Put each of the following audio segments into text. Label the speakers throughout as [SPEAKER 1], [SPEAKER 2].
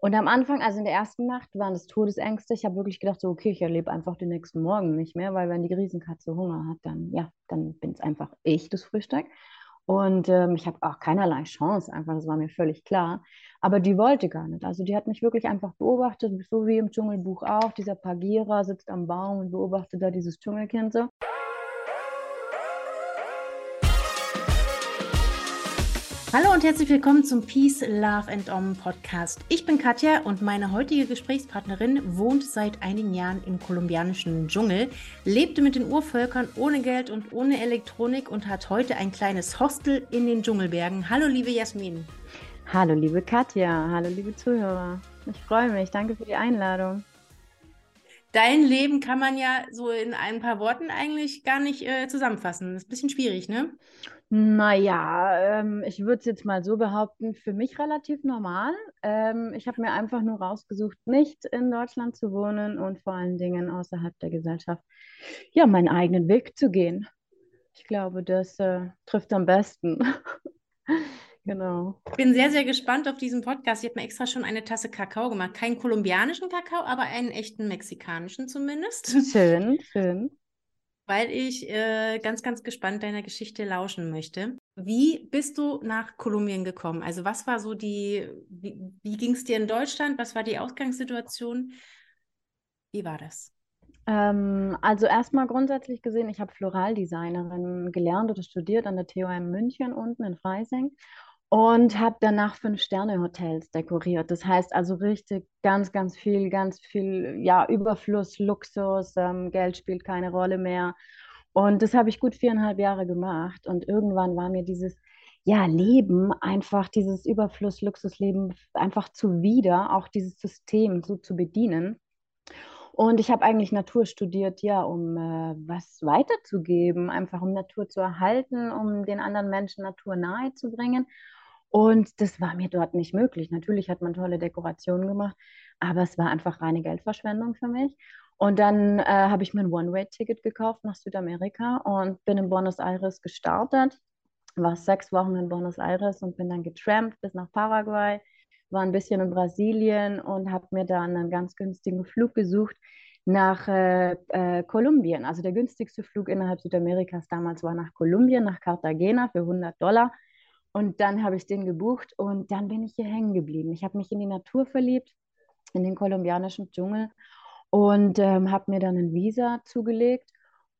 [SPEAKER 1] Und am Anfang, also in der ersten Nacht, waren es Todesängste. Ich habe wirklich gedacht, so, okay, ich erlebe einfach den nächsten Morgen nicht mehr, weil wenn die Riesenkatze Hunger hat, dann, ja, dann bin es einfach ich, das Frühstück. Und ähm, ich habe auch keinerlei Chance, einfach, das war mir völlig klar. Aber die wollte gar nicht. Also die hat mich wirklich einfach beobachtet, so wie im Dschungelbuch auch. Dieser Pagira sitzt am Baum und beobachtet da dieses Dschungelkind so.
[SPEAKER 2] Hallo und herzlich willkommen zum Peace, Love and Om Podcast. Ich bin Katja und meine heutige Gesprächspartnerin wohnt seit einigen Jahren im kolumbianischen Dschungel, lebte mit den Urvölkern ohne Geld und ohne Elektronik und hat heute ein kleines Hostel in den Dschungelbergen. Hallo liebe Jasmin.
[SPEAKER 1] Hallo liebe Katja, hallo liebe Zuhörer. Ich freue mich, danke für die Einladung.
[SPEAKER 2] Dein Leben kann man ja so in ein paar Worten eigentlich gar nicht äh, zusammenfassen. Das ist ein bisschen schwierig, ne?
[SPEAKER 1] Naja, ähm, ich würde es jetzt mal so behaupten, für mich relativ normal. Ähm, ich habe mir einfach nur rausgesucht, nicht in Deutschland zu wohnen und vor allen Dingen außerhalb der Gesellschaft, ja, meinen eigenen Weg zu gehen. Ich glaube, das äh, trifft am besten. Genau.
[SPEAKER 2] Ich bin sehr, sehr gespannt auf diesen Podcast. Ich habe mir extra schon eine Tasse Kakao gemacht. Keinen kolumbianischen Kakao, aber einen echten mexikanischen zumindest.
[SPEAKER 1] Schön, schön
[SPEAKER 2] weil ich äh, ganz, ganz gespannt deiner Geschichte lauschen möchte. Wie bist du nach Kolumbien gekommen? Also was war so die, wie, wie ging es dir in Deutschland? Was war die Ausgangssituation? Wie war das?
[SPEAKER 1] Ähm, also erstmal grundsätzlich gesehen, ich habe Floraldesignerin gelernt oder studiert an der TUM München unten in Freising und habe danach Fünf-Sterne-Hotels dekoriert. Das heißt also richtig ganz, ganz viel, ganz viel, ja, Überfluss, Luxus, ähm, Geld spielt keine Rolle mehr. Und das habe ich gut viereinhalb Jahre gemacht. Und irgendwann war mir dieses, ja, Leben einfach, dieses Überfluss, Luxusleben einfach zuwider, auch dieses System so zu bedienen. Und ich habe eigentlich Natur studiert, ja, um äh, was weiterzugeben, einfach um Natur zu erhalten, um den anderen Menschen Natur nahe zu bringen. Und das war mir dort nicht möglich. Natürlich hat man tolle Dekorationen gemacht, aber es war einfach reine Geldverschwendung für mich. Und dann äh, habe ich mir ein One-Way-Ticket gekauft nach Südamerika und bin in Buenos Aires gestartet. War sechs Wochen in Buenos Aires und bin dann getrampt bis nach Paraguay, war ein bisschen in Brasilien und habe mir dann einen ganz günstigen Flug gesucht nach äh, äh, Kolumbien. Also der günstigste Flug innerhalb Südamerikas damals war nach Kolumbien, nach Cartagena für 100 Dollar. Und dann habe ich den gebucht und dann bin ich hier hängen geblieben. Ich habe mich in die Natur verliebt, in den kolumbianischen Dschungel und ähm, habe mir dann ein Visa zugelegt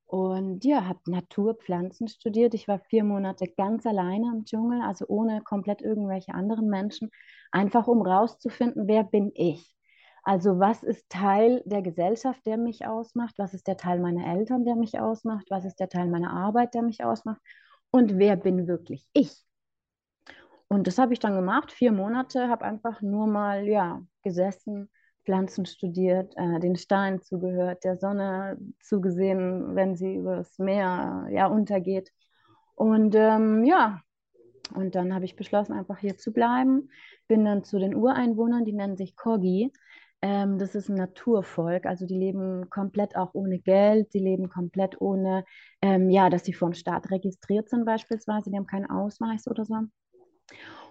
[SPEAKER 1] und ja, habe Naturpflanzen studiert. Ich war vier Monate ganz alleine im Dschungel, also ohne komplett irgendwelche anderen Menschen, einfach um rauszufinden, wer bin ich. Also was ist Teil der Gesellschaft, der mich ausmacht? Was ist der Teil meiner Eltern, der mich ausmacht? Was ist der Teil meiner Arbeit, der mich ausmacht? Und wer bin wirklich ich? Und das habe ich dann gemacht, vier Monate, habe einfach nur mal ja, gesessen, Pflanzen studiert, äh, den Steinen zugehört, der Sonne zugesehen, wenn sie übers Meer ja, untergeht. Und ähm, ja, und dann habe ich beschlossen, einfach hier zu bleiben. Bin dann zu den Ureinwohnern, die nennen sich Kogi. Ähm, das ist ein Naturvolk, also die leben komplett auch ohne Geld, die leben komplett ohne, ähm, ja, dass sie vom Staat registriert sind beispielsweise, die haben keinen Ausweis oder so.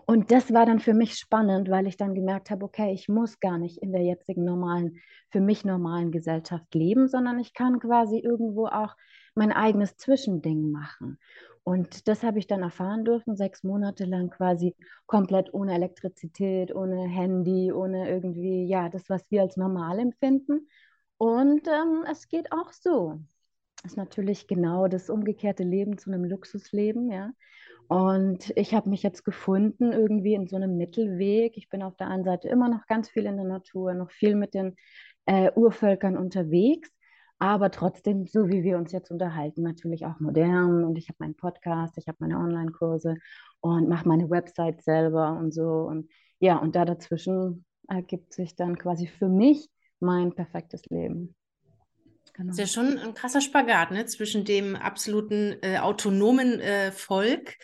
[SPEAKER 1] Und das war dann für mich spannend, weil ich dann gemerkt habe, okay, ich muss gar nicht in der jetzigen normalen, für mich normalen Gesellschaft leben, sondern ich kann quasi irgendwo auch mein eigenes Zwischending machen. Und das habe ich dann erfahren dürfen, sechs Monate lang quasi komplett ohne Elektrizität, ohne Handy, ohne irgendwie, ja, das, was wir als normal empfinden. Und ähm, es geht auch so. Das ist natürlich genau das umgekehrte Leben zu einem Luxusleben, ja. Und ich habe mich jetzt gefunden irgendwie in so einem Mittelweg. Ich bin auf der einen Seite immer noch ganz viel in der Natur, noch viel mit den äh, Urvölkern unterwegs, aber trotzdem, so wie wir uns jetzt unterhalten, natürlich auch modern. Und ich habe meinen Podcast, ich habe meine Online-Kurse und mache meine Website selber und so. Und ja, und da dazwischen ergibt sich dann quasi für mich mein perfektes Leben.
[SPEAKER 2] Genau. Das ist ja schon ein krasser Spagat ne? zwischen dem absoluten äh, autonomen äh, Volk,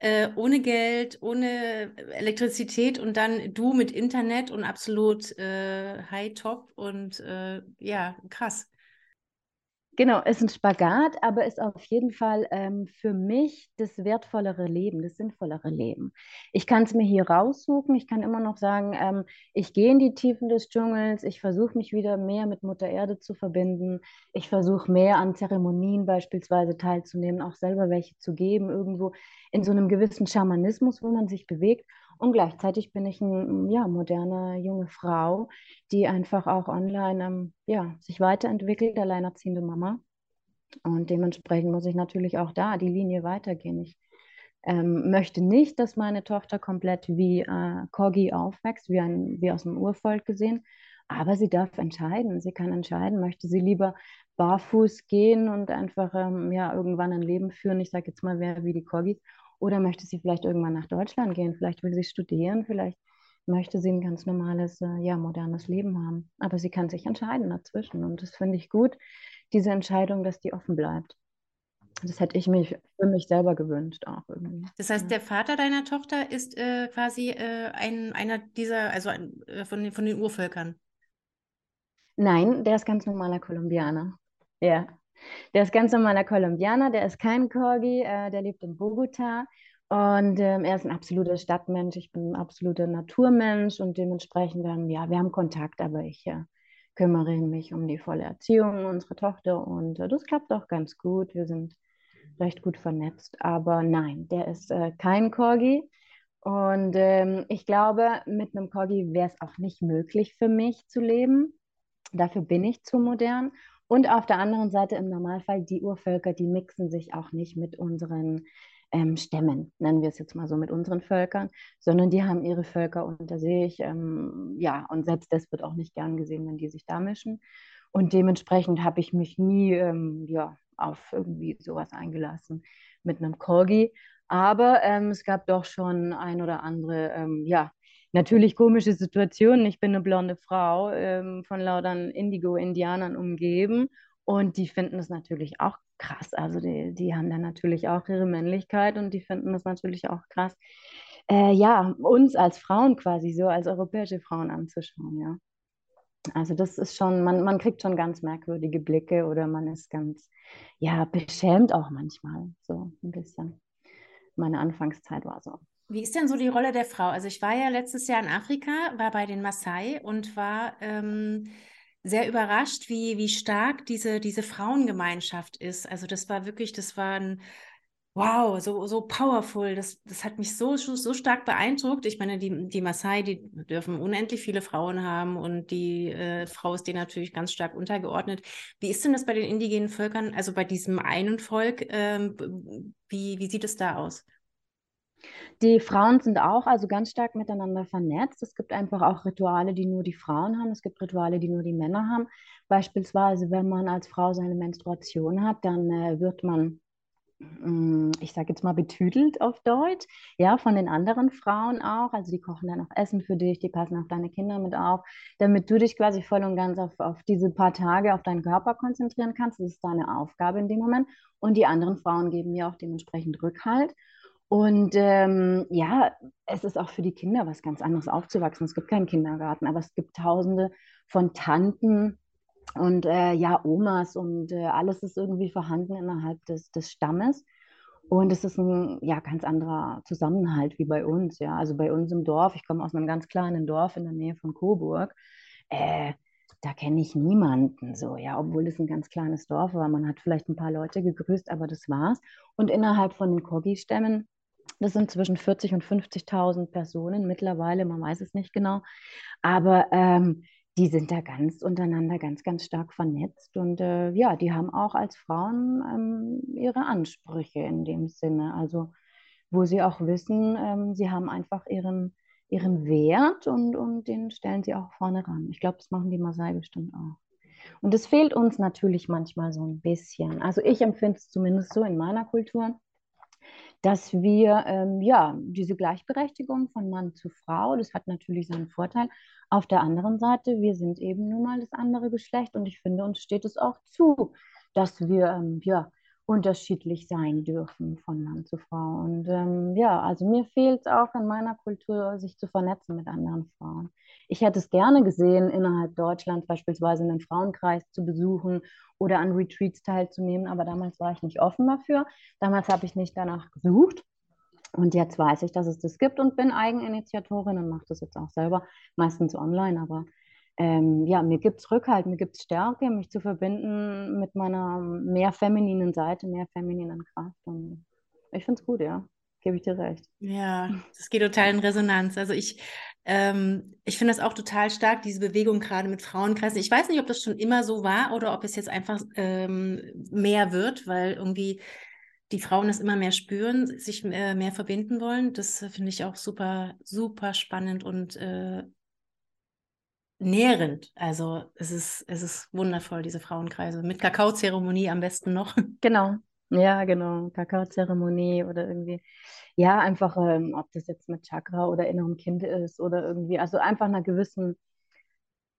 [SPEAKER 2] äh, ohne Geld, ohne Elektrizität und dann du mit Internet und absolut äh, high-top und äh, ja, krass.
[SPEAKER 1] Genau, ist ein Spagat, aber ist auf jeden Fall ähm, für mich das wertvollere Leben, das sinnvollere Leben. Ich kann es mir hier raussuchen. Ich kann immer noch sagen, ähm, ich gehe in die Tiefen des Dschungels. Ich versuche mich wieder mehr mit Mutter Erde zu verbinden. Ich versuche mehr an Zeremonien beispielsweise teilzunehmen, auch selber welche zu geben, irgendwo in so einem gewissen Schamanismus, wo man sich bewegt. Und gleichzeitig bin ich eine ja, moderne junge Frau, die einfach auch online ähm, ja, sich weiterentwickelt, alleinerziehende Mama. Und dementsprechend muss ich natürlich auch da die Linie weitergehen. Ich ähm, möchte nicht, dass meine Tochter komplett wie äh, Corgi aufwächst, wie, ein, wie aus dem Urvolk gesehen. Aber sie darf entscheiden. Sie kann entscheiden, möchte sie lieber barfuß gehen und einfach ähm, ja, irgendwann ein Leben führen. Ich sage jetzt mal, wer wie die Corgis oder möchte sie vielleicht irgendwann nach Deutschland gehen? Vielleicht will sie studieren, vielleicht möchte sie ein ganz normales, äh, ja, modernes Leben haben. Aber sie kann sich entscheiden dazwischen. Und das finde ich gut, diese Entscheidung, dass die offen bleibt. Das hätte ich mich für mich selber gewünscht auch irgendwie.
[SPEAKER 2] Das heißt, der Vater deiner Tochter ist äh, quasi äh, ein, einer dieser, also ein, äh, von, den, von den Urvölkern?
[SPEAKER 1] Nein, der ist ganz normaler Kolumbianer. Ja. Der ist ganz normaler Kolumbianer, der ist kein Corgi, äh, der lebt in Bogota und ähm, er ist ein absoluter Stadtmensch, ich bin ein absoluter Naturmensch und dementsprechend, ähm, ja, wir haben Kontakt, aber ich äh, kümmere mich um die volle Erziehung unserer Tochter und äh, das klappt auch ganz gut. Wir sind recht gut vernetzt, aber nein, der ist äh, kein Corgi. Und ähm, ich glaube, mit einem Corgi wäre es auch nicht möglich für mich zu leben. Dafür bin ich zu modern. Und auf der anderen Seite im Normalfall, die Urvölker, die mixen sich auch nicht mit unseren ähm, Stämmen, nennen wir es jetzt mal so, mit unseren Völkern, sondern die haben ihre Völker unter sich. Ähm, ja, und selbst das wird auch nicht gern gesehen, wenn die sich da mischen. Und dementsprechend habe ich mich nie ähm, ja, auf irgendwie sowas eingelassen mit einem Corgi. Aber ähm, es gab doch schon ein oder andere, ähm, ja, natürlich komische Situationen. Ich bin eine blonde Frau, ähm, von lautern Indigo-Indianern umgeben und die finden es natürlich auch krass. Also die, die haben dann natürlich auch ihre Männlichkeit und die finden das natürlich auch krass. Äh, ja, uns als Frauen quasi so, als europäische Frauen anzuschauen, ja. Also das ist schon, man, man kriegt schon ganz merkwürdige Blicke oder man ist ganz, ja, beschämt auch manchmal, so ein bisschen. Meine Anfangszeit war so.
[SPEAKER 2] Wie ist denn so die Rolle der Frau? Also ich war ja letztes Jahr in Afrika, war bei den Maasai und war ähm, sehr überrascht, wie, wie stark diese, diese Frauengemeinschaft ist. Also das war wirklich, das war ein Wow, so, so powerful. Das, das hat mich so, so stark beeindruckt. Ich meine, die, die Maasai, die dürfen unendlich viele Frauen haben und die äh, Frau ist denen natürlich ganz stark untergeordnet. Wie ist denn das bei den indigenen Völkern, also bei diesem einen Volk? Ähm, wie, wie sieht es da aus?
[SPEAKER 1] Die Frauen sind auch also ganz stark miteinander vernetzt. Es gibt einfach auch Rituale, die nur die Frauen haben. Es gibt Rituale, die nur die Männer haben. Beispielsweise, wenn man als Frau seine Menstruation hat, dann äh, wird man mm, ich sage jetzt mal betüdelt auf Deutsch, ja, von den anderen Frauen auch. Also die kochen dann auch Essen für dich, die passen auf deine Kinder mit auf, damit du dich quasi voll und ganz auf, auf diese paar Tage auf deinen Körper konzentrieren kannst. Das ist deine Aufgabe in dem Moment. Und die anderen Frauen geben dir auch dementsprechend Rückhalt. Und ähm, ja, es ist auch für die Kinder was ganz anderes aufzuwachsen. Es gibt keinen Kindergarten, aber es gibt tausende von Tanten und äh, ja, Omas und äh, alles ist irgendwie vorhanden innerhalb des, des Stammes. Und es ist ein ja, ganz anderer Zusammenhalt wie bei uns. Ja. Also bei uns im Dorf, ich komme aus einem ganz kleinen Dorf in der Nähe von Coburg, äh, da kenne ich niemanden so, ja, obwohl es ein ganz kleines Dorf war. Man hat vielleicht ein paar Leute gegrüßt, aber das war's. Und innerhalb von den Kogi-Stämmen das sind zwischen 40.000 und 50.000 Personen mittlerweile, man weiß es nicht genau. Aber ähm, die sind da ganz untereinander ganz, ganz stark vernetzt. Und äh, ja, die haben auch als Frauen ähm, ihre Ansprüche in dem Sinne. Also wo sie auch wissen, ähm, sie haben einfach ihren, ihren Wert und, und den stellen sie auch vorne ran. Ich glaube, das machen die Maasai bestimmt auch. Und das fehlt uns natürlich manchmal so ein bisschen. Also ich empfinde es zumindest so in meiner Kultur, dass wir ähm, ja diese Gleichberechtigung von Mann zu Frau, das hat natürlich seinen Vorteil. Auf der anderen Seite, wir sind eben nun mal das andere Geschlecht und ich finde, uns steht es auch zu, dass wir ähm, ja unterschiedlich sein dürfen von Mann zu Frau. Und ähm, ja, also mir fehlt es auch in meiner Kultur, sich zu vernetzen mit anderen Frauen. Ich hätte es gerne gesehen, innerhalb Deutschlands beispielsweise einen Frauenkreis zu besuchen oder an Retreats teilzunehmen, aber damals war ich nicht offen dafür. Damals habe ich nicht danach gesucht. Und jetzt weiß ich, dass es das gibt und bin Eigeninitiatorin und mache das jetzt auch selber, meistens online, aber ähm, ja, mir gibt es Rückhalt, mir gibt es Stärke, mich zu verbinden mit meiner mehr femininen Seite, mehr femininen Kraft. Und ich finde es gut, ja. Gebe ich dir recht.
[SPEAKER 2] Ja, das geht total in Resonanz. Also ich, ähm, ich finde das auch total stark, diese Bewegung gerade mit Frauenkreisen. Ich weiß nicht, ob das schon immer so war oder ob es jetzt einfach ähm, mehr wird, weil irgendwie die Frauen das immer mehr spüren, sich äh, mehr verbinden wollen. Das finde ich auch super, super spannend und äh, nährend. Also es ist, es ist wundervoll, diese Frauenkreise. Mit Kakaozeremonie am besten noch.
[SPEAKER 1] Genau. Ja, genau. Kakaozeremonie oder irgendwie, ja, einfach, ähm, ob das jetzt mit Chakra oder innerem Kind ist oder irgendwie, also einfach einer gewissen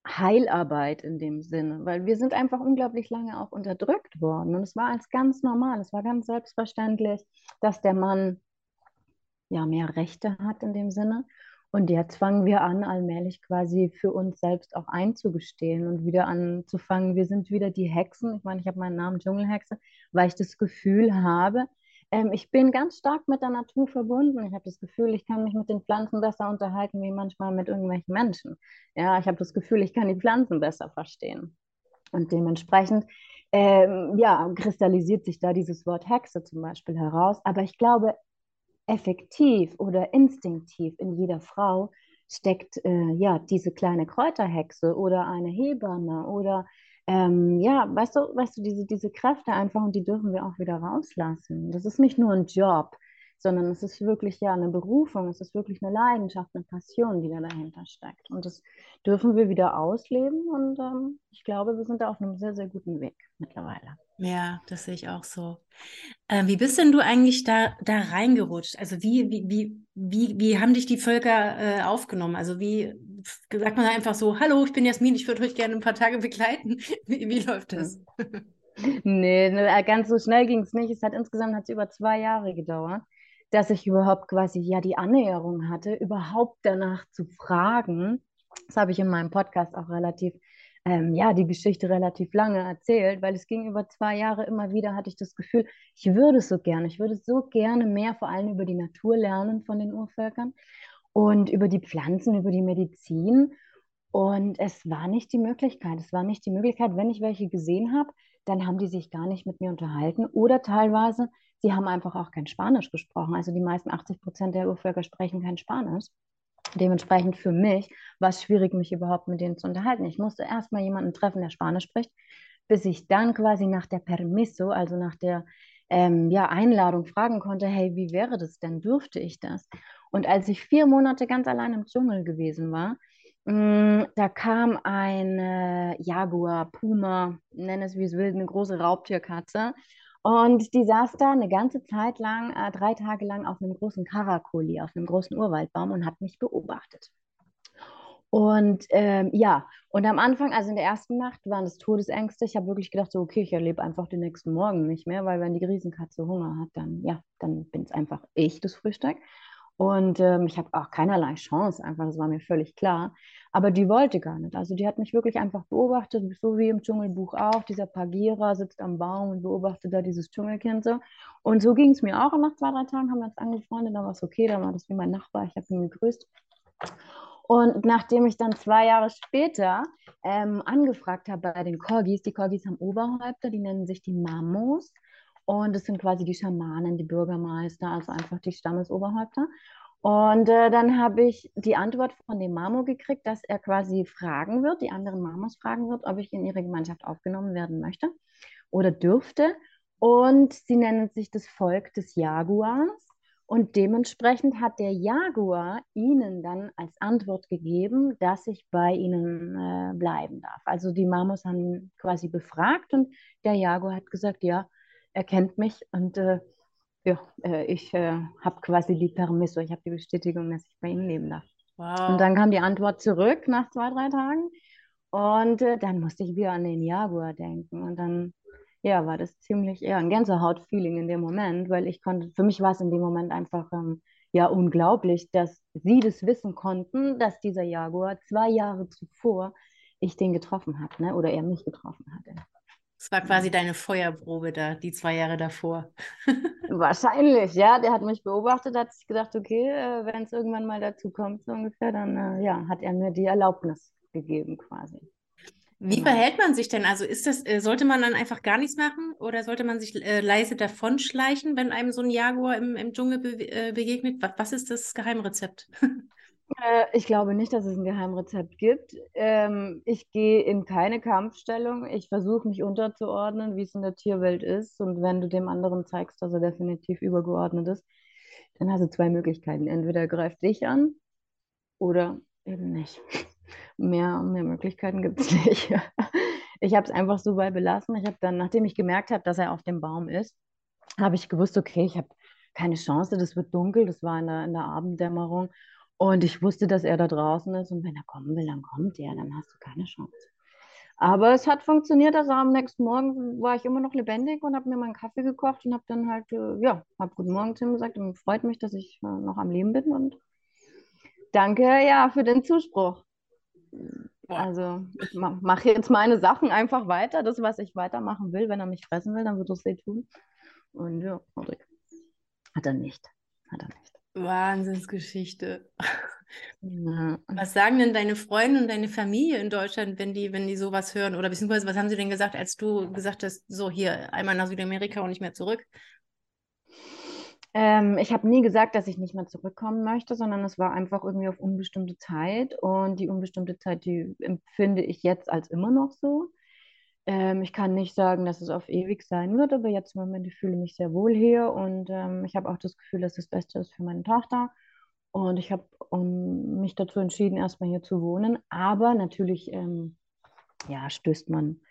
[SPEAKER 1] Heilarbeit in dem Sinne, weil wir sind einfach unglaublich lange auch unterdrückt worden. Und es war als ganz normal, es war ganz selbstverständlich, dass der Mann ja mehr Rechte hat in dem Sinne und jetzt fangen wir an, allmählich quasi für uns selbst auch einzugestehen und wieder anzufangen. Wir sind wieder die Hexen. Ich meine, ich habe meinen Namen Dschungelhexe, weil ich das Gefühl habe, ähm, ich bin ganz stark mit der Natur verbunden. Ich habe das Gefühl, ich kann mich mit den Pflanzen besser unterhalten, wie manchmal mit irgendwelchen Menschen. Ja, ich habe das Gefühl, ich kann die Pflanzen besser verstehen. Und dementsprechend ähm, ja, kristallisiert sich da dieses Wort Hexe zum Beispiel heraus. Aber ich glaube, effektiv oder instinktiv in jeder Frau steckt äh, ja diese kleine Kräuterhexe oder eine Hebamme oder ähm, ja, weißt du, weißt du, diese, diese Kräfte einfach und die dürfen wir auch wieder rauslassen. Das ist nicht nur ein Job, sondern es ist wirklich ja eine Berufung, es ist wirklich eine Leidenschaft, eine Passion, die da dahinter steckt. Und das dürfen wir wieder ausleben und ähm, ich glaube, wir sind da auf einem sehr, sehr guten Weg mittlerweile.
[SPEAKER 2] Ja, das sehe ich auch so. Äh, wie bist denn du eigentlich da, da reingerutscht? Also wie, wie, wie, wie, wie haben dich die Völker äh, aufgenommen? Also wie sagt man einfach so, hallo, ich bin Jasmin, ich würde euch gerne ein paar Tage begleiten. Wie, wie läuft das?
[SPEAKER 1] Nee, ne, ganz so schnell ging es nicht. Es hat insgesamt hat's über zwei Jahre gedauert, dass ich überhaupt quasi ja die Annäherung hatte, überhaupt danach zu fragen. Das habe ich in meinem Podcast auch relativ ähm, ja, die Geschichte relativ lange erzählt, weil es ging über zwei Jahre immer wieder, hatte ich das Gefühl, ich würde so gerne, ich würde so gerne mehr vor allem über die Natur lernen von den Urvölkern und über die Pflanzen, über die Medizin. Und es war nicht die Möglichkeit. Es war nicht die Möglichkeit, wenn ich welche gesehen habe, dann haben die sich gar nicht mit mir unterhalten oder teilweise, sie haben einfach auch kein Spanisch gesprochen. Also die meisten 80 Prozent der Urvölker sprechen kein Spanisch. Dementsprechend für mich war es schwierig, mich überhaupt mit denen zu unterhalten. Ich musste erstmal jemanden treffen, der Spanisch spricht, bis ich dann quasi nach der Permiso, also nach der ähm, ja, Einladung fragen konnte, hey, wie wäre das denn? Dürfte ich das? Und als ich vier Monate ganz allein im Dschungel gewesen war, mh, mm, da kam eine Jaguar, Puma, nenne es wie es will, eine große Raubtierkatze und die saß da eine ganze Zeit lang, äh, drei Tage lang auf einem großen Karakoli, auf einem großen Urwaldbaum und hat mich beobachtet. Und ähm, ja, und am Anfang, also in der ersten Nacht, waren es Todesängste. Ich habe wirklich gedacht, so, okay, ich erlebe einfach den nächsten Morgen nicht mehr, weil wenn die Riesenkatze Hunger hat, dann, ja, dann bin es einfach ich, das Frühstück. Und ähm, ich habe auch keinerlei Chance, einfach, das war mir völlig klar. Aber die wollte gar nicht. Also die hat mich wirklich einfach beobachtet, so wie im Dschungelbuch auch. Dieser Pagira sitzt am Baum und beobachtet da dieses Dschungelkind so. Und so ging es mir auch. Und nach zwei, drei Tagen haben wir uns angefreundet, dann war es okay, dann war das wie mein Nachbar, ich habe ihn gegrüßt. Und nachdem ich dann zwei Jahre später ähm, angefragt habe bei den Corgis, die Corgis haben Oberhäupter, die nennen sich die Mamos. Und das sind quasi die Schamanen, die Bürgermeister, also einfach die Stammesoberhäupter. Und äh, dann habe ich die Antwort von dem Mamo gekriegt, dass er quasi fragen wird, die anderen Mamos fragen wird, ob ich in ihre Gemeinschaft aufgenommen werden möchte oder dürfte. Und sie nennen sich das Volk des Jaguars. Und dementsprechend hat der Jaguar ihnen dann als Antwort gegeben, dass ich bei ihnen äh, bleiben darf. Also die Mamos haben quasi befragt und der Jaguar hat gesagt, ja, er kennt mich und äh, ja, äh, ich äh, habe quasi die Permisso, ich habe die Bestätigung, dass ich bei ihnen leben darf.
[SPEAKER 2] Wow.
[SPEAKER 1] Und dann kam die Antwort zurück nach zwei, drei Tagen und äh, dann musste ich wieder an den Jaguar denken und dann ja, war das ziemlich eher ein Gänsehaut-Feeling in dem Moment, weil ich konnte, für mich war es in dem Moment einfach ähm, ja unglaublich, dass sie das wissen konnten, dass dieser Jaguar zwei Jahre zuvor ich den getroffen habe, ne? oder er mich getroffen hatte.
[SPEAKER 2] Das war quasi deine Feuerprobe da, die zwei Jahre davor.
[SPEAKER 1] Wahrscheinlich, ja. Der hat mich beobachtet, hat sich gedacht, okay, äh, wenn es irgendwann mal dazu kommt, so ungefähr, dann äh, ja, hat er mir die Erlaubnis gegeben quasi.
[SPEAKER 2] Wie
[SPEAKER 1] Genau.
[SPEAKER 2] verhält man sich denn? Also ist das, äh, sollte man dann einfach gar nichts machen oder sollte man sich äh, leise davonschleichen, wenn einem so ein Jaguar im, im Dschungel be äh, begegnet? Was, was ist das Geheimrezept?
[SPEAKER 1] Äh, ich glaube nicht, dass es ein Geheimrezept gibt. Ähm, ich gehe in keine Kampfstellung. Ich versuche mich unterzuordnen, wie es in der Tierwelt ist. Und wenn du dem anderen zeigst, dass er definitiv übergeordnet ist, dann hast du zwei Möglichkeiten. Entweder er greift dich an oder eben nicht. Mehr, mehr Möglichkeiten gibt es nicht. Ich habe es einfach so bei belassen. Ich habe dann, nachdem ich gemerkt habe, dass er auf dem Baum ist, habe ich gewusst, okay, ich habe keine Chance, das wird dunkel. Das war in der, in der Abenddämmerung. Und ich wusste, dass er da draußen ist. Und wenn er kommen will, dann kommt er. Dann hast du keine Chance. Aber es hat funktioniert. Also am nächsten Morgen war ich immer noch lebendig und habe mir meinen Kaffee gekocht und habe dann halt, äh, ja, habe Guten Morgen zu ihm gesagt. Und freut mich, dass ich äh, noch am Leben bin. Und danke, ja, für den Zuspruch. Also ich ma mache jetzt meine Sachen einfach weiter. Das, was ich weitermachen will. Wenn er mich fressen will, dann wird er es eh tun. Und ja. Hat er nicht. Hat er nicht.
[SPEAKER 2] Wahnsinnsgeschichte.
[SPEAKER 1] Ja.
[SPEAKER 2] Was sagen denn deine Freunde und deine Familie in Deutschland, wenn die, wenn die sowas hören? Oder beziehungsweise was haben sie denn gesagt, als du gesagt hast, so hier einmal nach Südamerika und nicht mehr zurück?
[SPEAKER 1] Ähm, ich habe nie gesagt, dass ich nicht mehr zurückkommen möchte, sondern es war einfach irgendwie auf unbestimmte Zeit. Und die unbestimmte Zeit, die empfinde ich jetzt als immer noch so. Ähm, ich kann nicht sagen, dass es auf ewig sein wird, aber jetzt im Moment, ich mich sehr wohl hier und ähm, ich habe auch das Gefühl, dass das Beste ist für meine Tochter. Und ich habe um, mich dazu entschieden, erstmal hier zu wohnen. Aber natürlich, ähm, ja, stößt man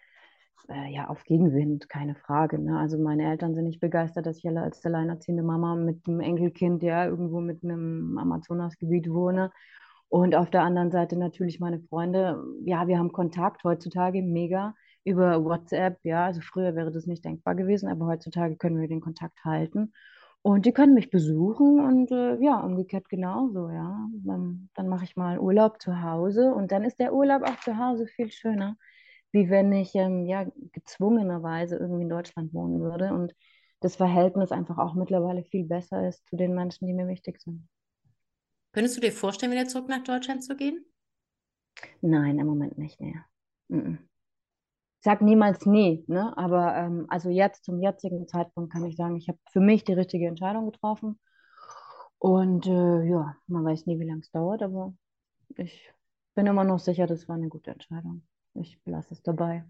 [SPEAKER 1] äh, ja auf Gegenwind, keine Frage. Ne? Also meine Eltern sind nicht begeistert, dass ich als alleinerziehende Mama mit einem Enkelkind, ja, irgendwo mit einem Amazonasgebiet wohne. Und auf der anderen Seite natürlich meine Freunde. Ja, wir haben Kontakt heutzutage mega über WhatsApp. Ja, also früher wäre das nicht denkbar gewesen, aber heutzutage können wir den Kontakt halten. Und die können mich besuchen und äh, ja, umgekehrt genauso, ja. Dann, dann mache ich mal Urlaub zu Hause und dann ist der Urlaub auch zu Hause viel schöner, wie wenn ich ähm, ja gezwungenerweise irgendwie in Deutschland wohnen würde und das Verhältnis einfach auch mittlerweile viel besser ist zu den Menschen, die mir wichtig sind.
[SPEAKER 2] Könntest du dir vorstellen, wieder zurück nach Deutschland zu gehen?
[SPEAKER 1] Nein, im Moment nicht mehr. Mhm. Ich sag niemals nie, ne? Aber ähm, also jetzt zum jetzigen Zeitpunkt kann ich sagen, ich habe für mich die richtige Entscheidung getroffen. Und äh, ja, man weiß nie, wie lange es dauert, aber ich bin immer noch sicher, das war eine gute Entscheidung. Ich lasse es dabei.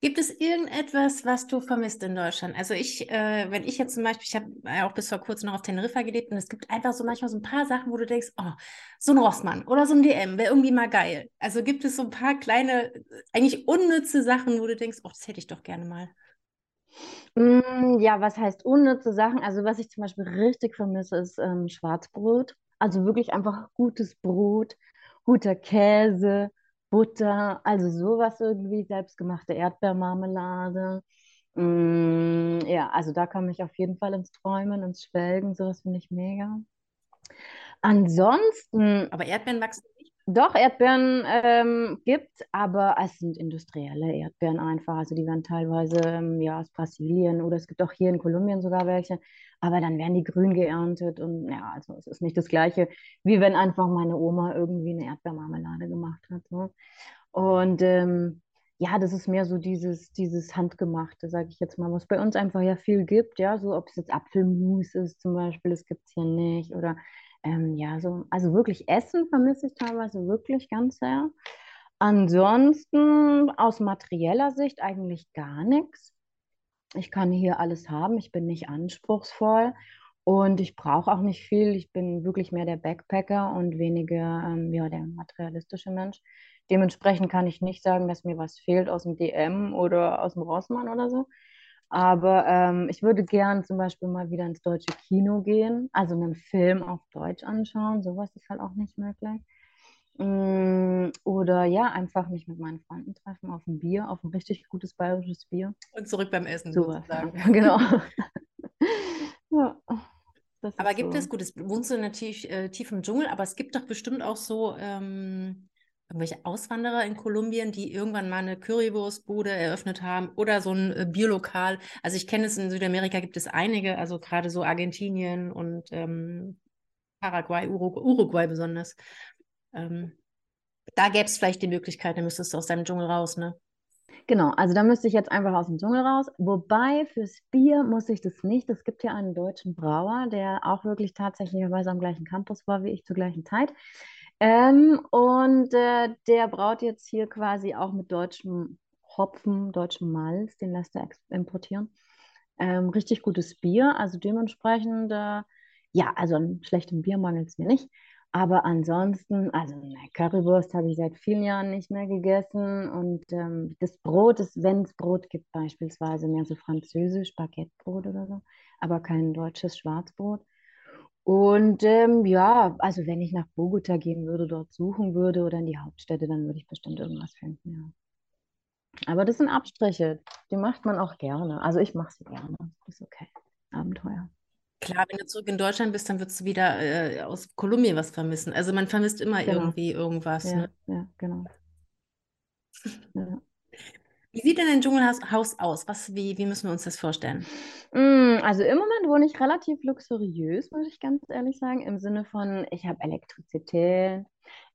[SPEAKER 2] Gibt es irgendetwas, was du vermisst in Deutschland? Also ich, äh, wenn ich jetzt zum Beispiel, ich habe auch bis vor kurzem noch auf Teneriffa gelebt und es gibt einfach so manchmal so ein paar Sachen, wo du denkst, oh, so ein Rossmann oder so ein DM wäre irgendwie mal geil. Also gibt es so ein paar kleine, eigentlich unnütze Sachen, wo du denkst, oh, das hätte ich doch gerne mal.
[SPEAKER 1] Mm, ja, was heißt unnütze Sachen? Also was ich zum Beispiel richtig vermisse, ist ähm, Schwarzbrot. Also wirklich einfach gutes Brot, guter Käse, Butter, also sowas irgendwie, selbstgemachte Erdbeermarmelade. Mm, ja, also da komme ich auf jeden Fall ins Träumen, ins Schwelgen, sowas finde ich mega. Ansonsten,
[SPEAKER 2] Aber Erdbeeren wachsen.
[SPEAKER 1] Doch, Erdbeeren ähm, gibt aber es sind industrielle Erdbeeren einfach. Also die werden teilweise ähm, ja, aus Brasilien oder es gibt auch hier in Kolumbien sogar welche. Aber dann werden die grün geerntet und ja, also es ist nicht das Gleiche, wie wenn einfach meine Oma irgendwie eine Erdbeermarmelade gemacht hat. So. Und ähm, ja, das ist mehr so dieses, dieses Handgemachte, sage ich jetzt mal, was bei uns einfach ja viel gibt, ja, so ob es jetzt Apfelmus ist zum Beispiel, das gibt es hier nicht. Oder ähm, ja, so, also wirklich Essen vermisse ich teilweise wirklich ganz sehr. Ansonsten aus materieller Sicht eigentlich gar nichts. Ich kann hier alles haben, ich bin nicht anspruchsvoll. Und ich brauche auch nicht viel. Ich bin wirklich mehr der Backpacker und weniger ähm, ja, der materialistische Mensch. Dementsprechend kann ich nicht sagen, dass mir was fehlt aus dem DM oder aus dem Rossmann oder so. Aber ähm, ich würde gern zum Beispiel mal wieder ins deutsche Kino gehen, also einen Film auf Deutsch anschauen. Sowas ist halt auch nicht möglich. Mm, oder ja, einfach mich mit meinen Freunden treffen auf ein Bier, auf ein richtig gutes bayerisches Bier.
[SPEAKER 2] Und zurück beim Essen
[SPEAKER 1] Sowas, sozusagen. Ja, genau.
[SPEAKER 2] ja, aber gibt so. es, gut, es wohnst du natürlich äh, tief im Dschungel, aber es gibt doch bestimmt auch so ähm, irgendwelche Auswanderer in Kolumbien, die irgendwann mal eine Currywurstbude eröffnet haben oder so ein äh, Bierlokal. Also ich kenne es in Südamerika gibt es einige, also gerade so Argentinien und ähm, Paraguay, Uruguay, Uruguay besonders. Ähm, da gäbe es vielleicht die Möglichkeit, dann müsstest du aus deinem Dschungel raus, ne?
[SPEAKER 1] Genau, also da müsste ich jetzt einfach aus dem Dschungel raus. Wobei fürs Bier muss ich das nicht. Es gibt ja einen deutschen Brauer, der auch wirklich tatsächlicherweise am gleichen Campus war wie ich zur gleichen Zeit. Ähm, und äh, der braut jetzt hier quasi auch mit deutschem Hopfen, deutschem Malz, den lässt er importieren. Ähm, richtig gutes Bier, also dementsprechend, äh, ja, also an schlechtem Bier mangelt es mir nicht. Aber ansonsten, also eine Currywurst habe ich seit vielen Jahren nicht mehr gegessen. Und ähm, das Brot wenn es Brot gibt, beispielsweise mehr so französisch, Baguettebrot oder so, aber kein deutsches Schwarzbrot. Und ähm, ja, also wenn ich nach Bogota gehen würde, dort suchen würde oder in die Hauptstädte, dann würde ich bestimmt irgendwas finden, ja. Aber das sind Abstriche, die macht man auch gerne. Also ich mache sie gerne. Ist okay. Abenteuer.
[SPEAKER 2] Klar, wenn du zurück in Deutschland bist, dann wirst du wieder äh, aus Kolumbien was vermissen. Also man vermisst immer genau. irgendwie irgendwas.
[SPEAKER 1] Ja,
[SPEAKER 2] ne?
[SPEAKER 1] ja genau.
[SPEAKER 2] Ja. Wie sieht denn ein Dschungelhaus aus? Was, wie, wie müssen wir uns das vorstellen?
[SPEAKER 1] Mm, also im Moment wohne ich relativ luxuriös, muss ich ganz ehrlich sagen, im Sinne von, ich habe Elektrizität,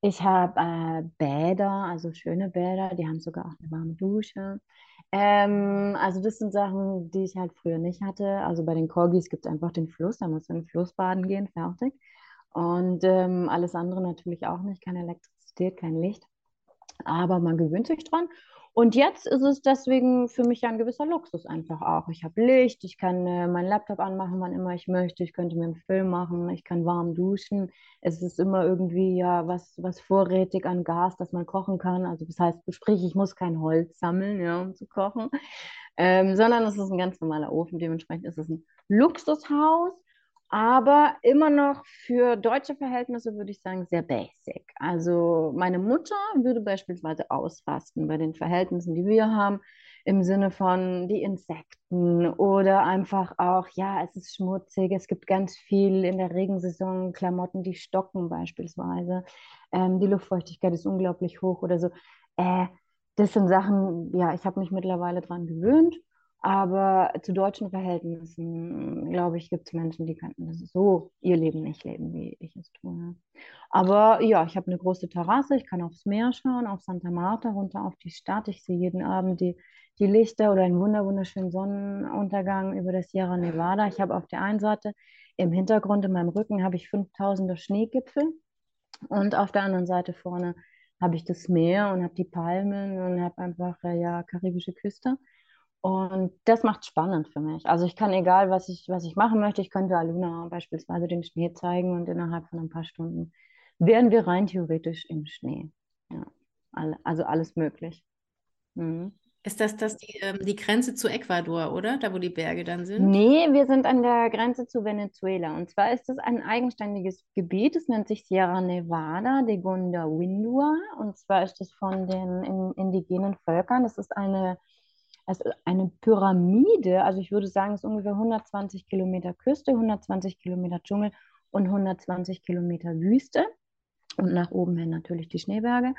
[SPEAKER 1] ich habe äh, Bäder, also schöne Bäder, die haben sogar auch eine warme Dusche. Ähm, also das sind Sachen, die ich halt früher nicht hatte. Also bei den Corgis gibt es einfach den Fluss, da muss man den Fluss baden gehen, fertig. Und ähm, alles andere natürlich auch nicht, keine Elektrizität, kein Licht. Aber man gewöhnt sich dran. Und jetzt ist es deswegen für mich ein gewisser Luxus einfach auch. Ich habe Licht, ich kann äh, meinen Laptop anmachen, wann immer ich möchte, ich könnte mir einen Film machen, ich kann warm duschen. Es ist immer irgendwie ja was, was vorrätig an Gas, das man kochen kann. Also das heißt, sprich, ich muss kein Holz sammeln, ja, um zu kochen, ähm, sondern es ist ein ganz normaler Ofen. Dementsprechend ist es ein Luxushaus aber immer noch für deutsche Verhältnisse würde ich sagen sehr basic. Also meine Mutter würde beispielsweise ausrasten bei den Verhältnissen, die wir haben, im Sinne von die Insekten oder einfach auch, ja, es ist schmutzig, es gibt ganz viel in der Regensaison Klamotten, die stocken beispielsweise, ähm, die Luftfeuchtigkeit ist unglaublich hoch oder so. Äh, das sind Sachen, ja, ich habe mich mittlerweile daran gewöhnt aber zu deutschen Verhältnissen, glaube ich, gibt es Menschen, die könnten so ihr Leben nicht leben, wie ich es tue. Aber ja, ich habe eine große Terrasse, ich kann aufs Meer schauen, auf Santa Marta, runter auf die Stadt. Ich sehe jeden Abend die, die Lichter oder einen wunderschönen Sonnenuntergang über der Sierra Nevada. Ich habe auf der einen Seite im Hintergrund, in meinem Rücken, habe ich 5000er Schneegipfel und auf der anderen Seite vorne habe ich das Meer und habe die Palmen und habe einfach äh, ja karibische Küste. Und das macht spannend für mich. Also ich kann, egal was ich, was ich machen möchte, ich könnte Aluna beispielsweise den Schnee zeigen und innerhalb von ein paar Stunden wären wir rein theoretisch im Schnee. Ja, also alles möglich.
[SPEAKER 2] Mhm. Ist das, das die, ähm, die Grenze zu Ecuador, oder? Da, wo die Berge dann sind?
[SPEAKER 1] Nee, wir sind an der Grenze zu Venezuela. Und zwar ist das ein eigenständiges Gebiet. Es nennt sich Sierra Nevada de Gondawindua. Und zwar ist es von den indigenen Völkern. Das ist eine es ist eine Pyramide, also ich würde sagen, es ist ungefähr 120 Kilometer Küste, 120 Kilometer Dschungel und 120 Kilometer Wüste. Und nach oben hin natürlich die Schneeberge.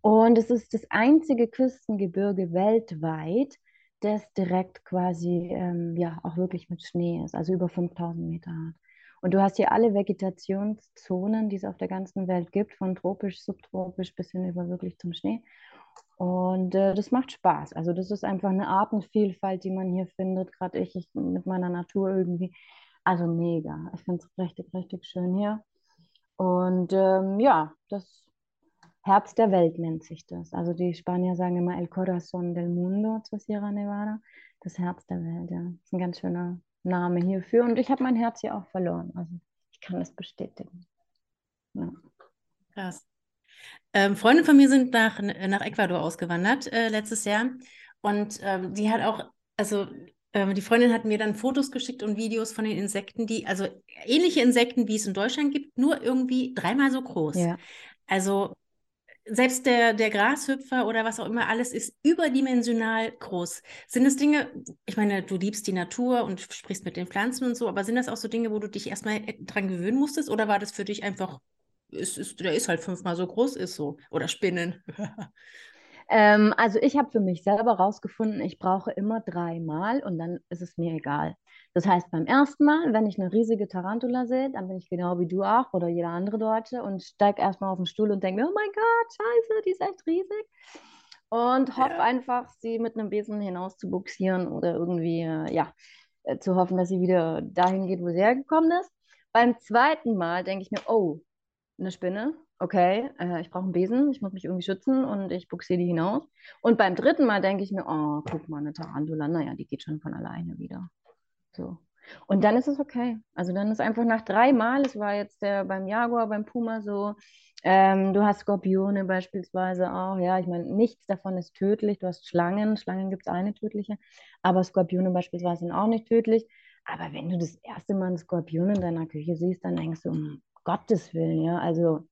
[SPEAKER 1] Und es ist das einzige Küstengebirge weltweit, das direkt quasi ähm, ja auch wirklich mit Schnee ist, also über 5000 Meter hat. Und du hast hier alle Vegetationszonen, die es auf der ganzen Welt gibt, von tropisch, subtropisch bis hin über wirklich zum Schnee. Und äh, das macht Spaß. Also das ist einfach eine Artenvielfalt, die man hier findet. Gerade ich, ich mit meiner Natur irgendwie. Also mega. Ich finde es richtig, richtig schön hier. Und ähm, ja, das Herz der Welt nennt sich das. Also die Spanier sagen immer El Corazón del Mundo zu Sierra Nevada. Das Herz der Welt, ja. Das ist ein ganz schöner, Name hierfür. Und ich habe mein Herz hier auch verloren. Also ich kann das bestätigen. Ja.
[SPEAKER 2] Krass. Ähm, Freunde von mir sind nach, nach Ecuador ausgewandert äh, letztes Jahr. Und ähm, die hat auch, also ähm, die Freundin hat mir dann Fotos geschickt und Videos von den Insekten, die, also ähnliche Insekten, wie es in Deutschland gibt, nur irgendwie dreimal so groß.
[SPEAKER 1] Ja.
[SPEAKER 2] Also selbst der, der Grashüpfer oder was auch immer, alles ist überdimensional groß. Sind es Dinge, ich meine, du liebst die Natur und sprichst mit den Pflanzen und so, aber sind das auch so Dinge, wo du dich erstmal dran gewöhnen musstest oder war das für dich einfach, ist, ist, der ist halt fünfmal so groß, ist so, oder Spinnen?
[SPEAKER 1] Ähm, also ich habe für mich selber rausgefunden, ich brauche immer dreimal und dann ist es mir egal. Das heißt, beim ersten Mal, wenn ich eine riesige Tarantula sehe, dann bin ich genau wie du auch oder jeder andere Deutsche und steige erstmal auf den Stuhl und denke mir, oh mein Gott, scheiße, die ist echt riesig. Und hoffe
[SPEAKER 2] Ja.
[SPEAKER 1] einfach, sie mit einem Besen hinaus zu buxieren oder irgendwie, äh, ja, äh, zu hoffen, dass sie wieder dahin geht, wo sie hergekommen ist. Beim zweiten Mal denke ich mir, oh, eine Spinne, okay, äh, ich brauche einen Besen, ich muss mich irgendwie schützen und ich buxiere die hinaus. Und beim dritten Mal denke ich mir, oh, guck mal, eine Tarantula, naja, die geht schon von alleine wieder. So. Und dann ist es okay. Also dann ist einfach nach drei Mal, es war jetzt der beim Jaguar, beim Puma so, ähm, du hast Skorpione beispielsweise auch, ja, ich meine, nichts davon ist tödlich. Du hast Schlangen, Schlangen gibt es eine tödliche, aber Skorpione beispielsweise sind auch nicht tödlich. Aber wenn du das erste Mal einen Skorpion in deiner Küche siehst, dann denkst du, um Gottes Willen, ja, also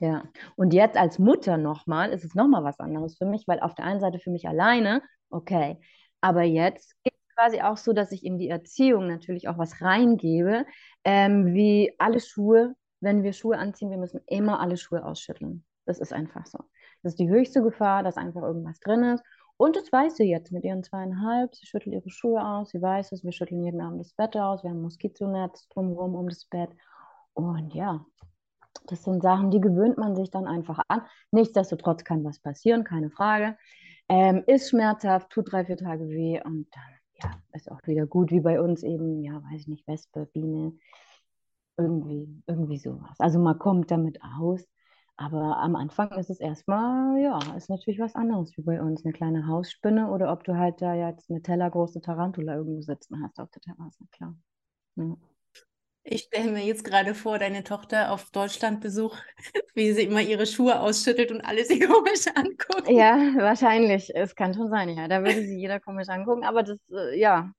[SPEAKER 1] ja. Und jetzt als Mutter nochmal ist es nochmal was anderes für mich, weil auf der einen Seite für mich alleine, okay, aber jetzt geht es quasi auch so, dass ich in die Erziehung natürlich auch was reingebe, ähm, wie alle Schuhe, wenn wir Schuhe anziehen, wir müssen immer alle Schuhe ausschütteln. Das ist einfach so. Das ist die höchste Gefahr, dass einfach irgendwas drin ist. Und das weiß sie jetzt mit ihren zweieinhalb. Sie schüttelt ihre Schuhe aus, sie weiß es. Wir schütteln jeden Abend das Bett aus. Wir haben ein Moskitonetz drumherum um das Bett. Und ja, das sind Sachen, die gewöhnt man sich dann einfach an. Nichtsdestotrotz kann was passieren, keine Frage. Ähm, ist schmerzhaft, tut drei, vier Tage weh und dann ja, ist auch wieder gut, wie bei uns eben, ja, weiß ich nicht, Wespe, Biene, irgendwie, irgendwie sowas. Also man kommt damit aus, aber am Anfang ist es erstmal, ja, ist natürlich was anderes wie bei uns, eine kleine Hausspinne oder ob du halt da jetzt eine tellergroße Tarantula irgendwo sitzen hast auf der Terrasse, klar. Ja.
[SPEAKER 2] Ich stelle mir jetzt gerade vor, deine Tochter auf Deutschlandbesuch, wie sie immer ihre Schuhe ausschüttelt und alle sie komisch angucken.
[SPEAKER 1] Ja, wahrscheinlich. Es kann schon sein, ja. Da würde sie jeder komisch angucken, aber das, äh, ja,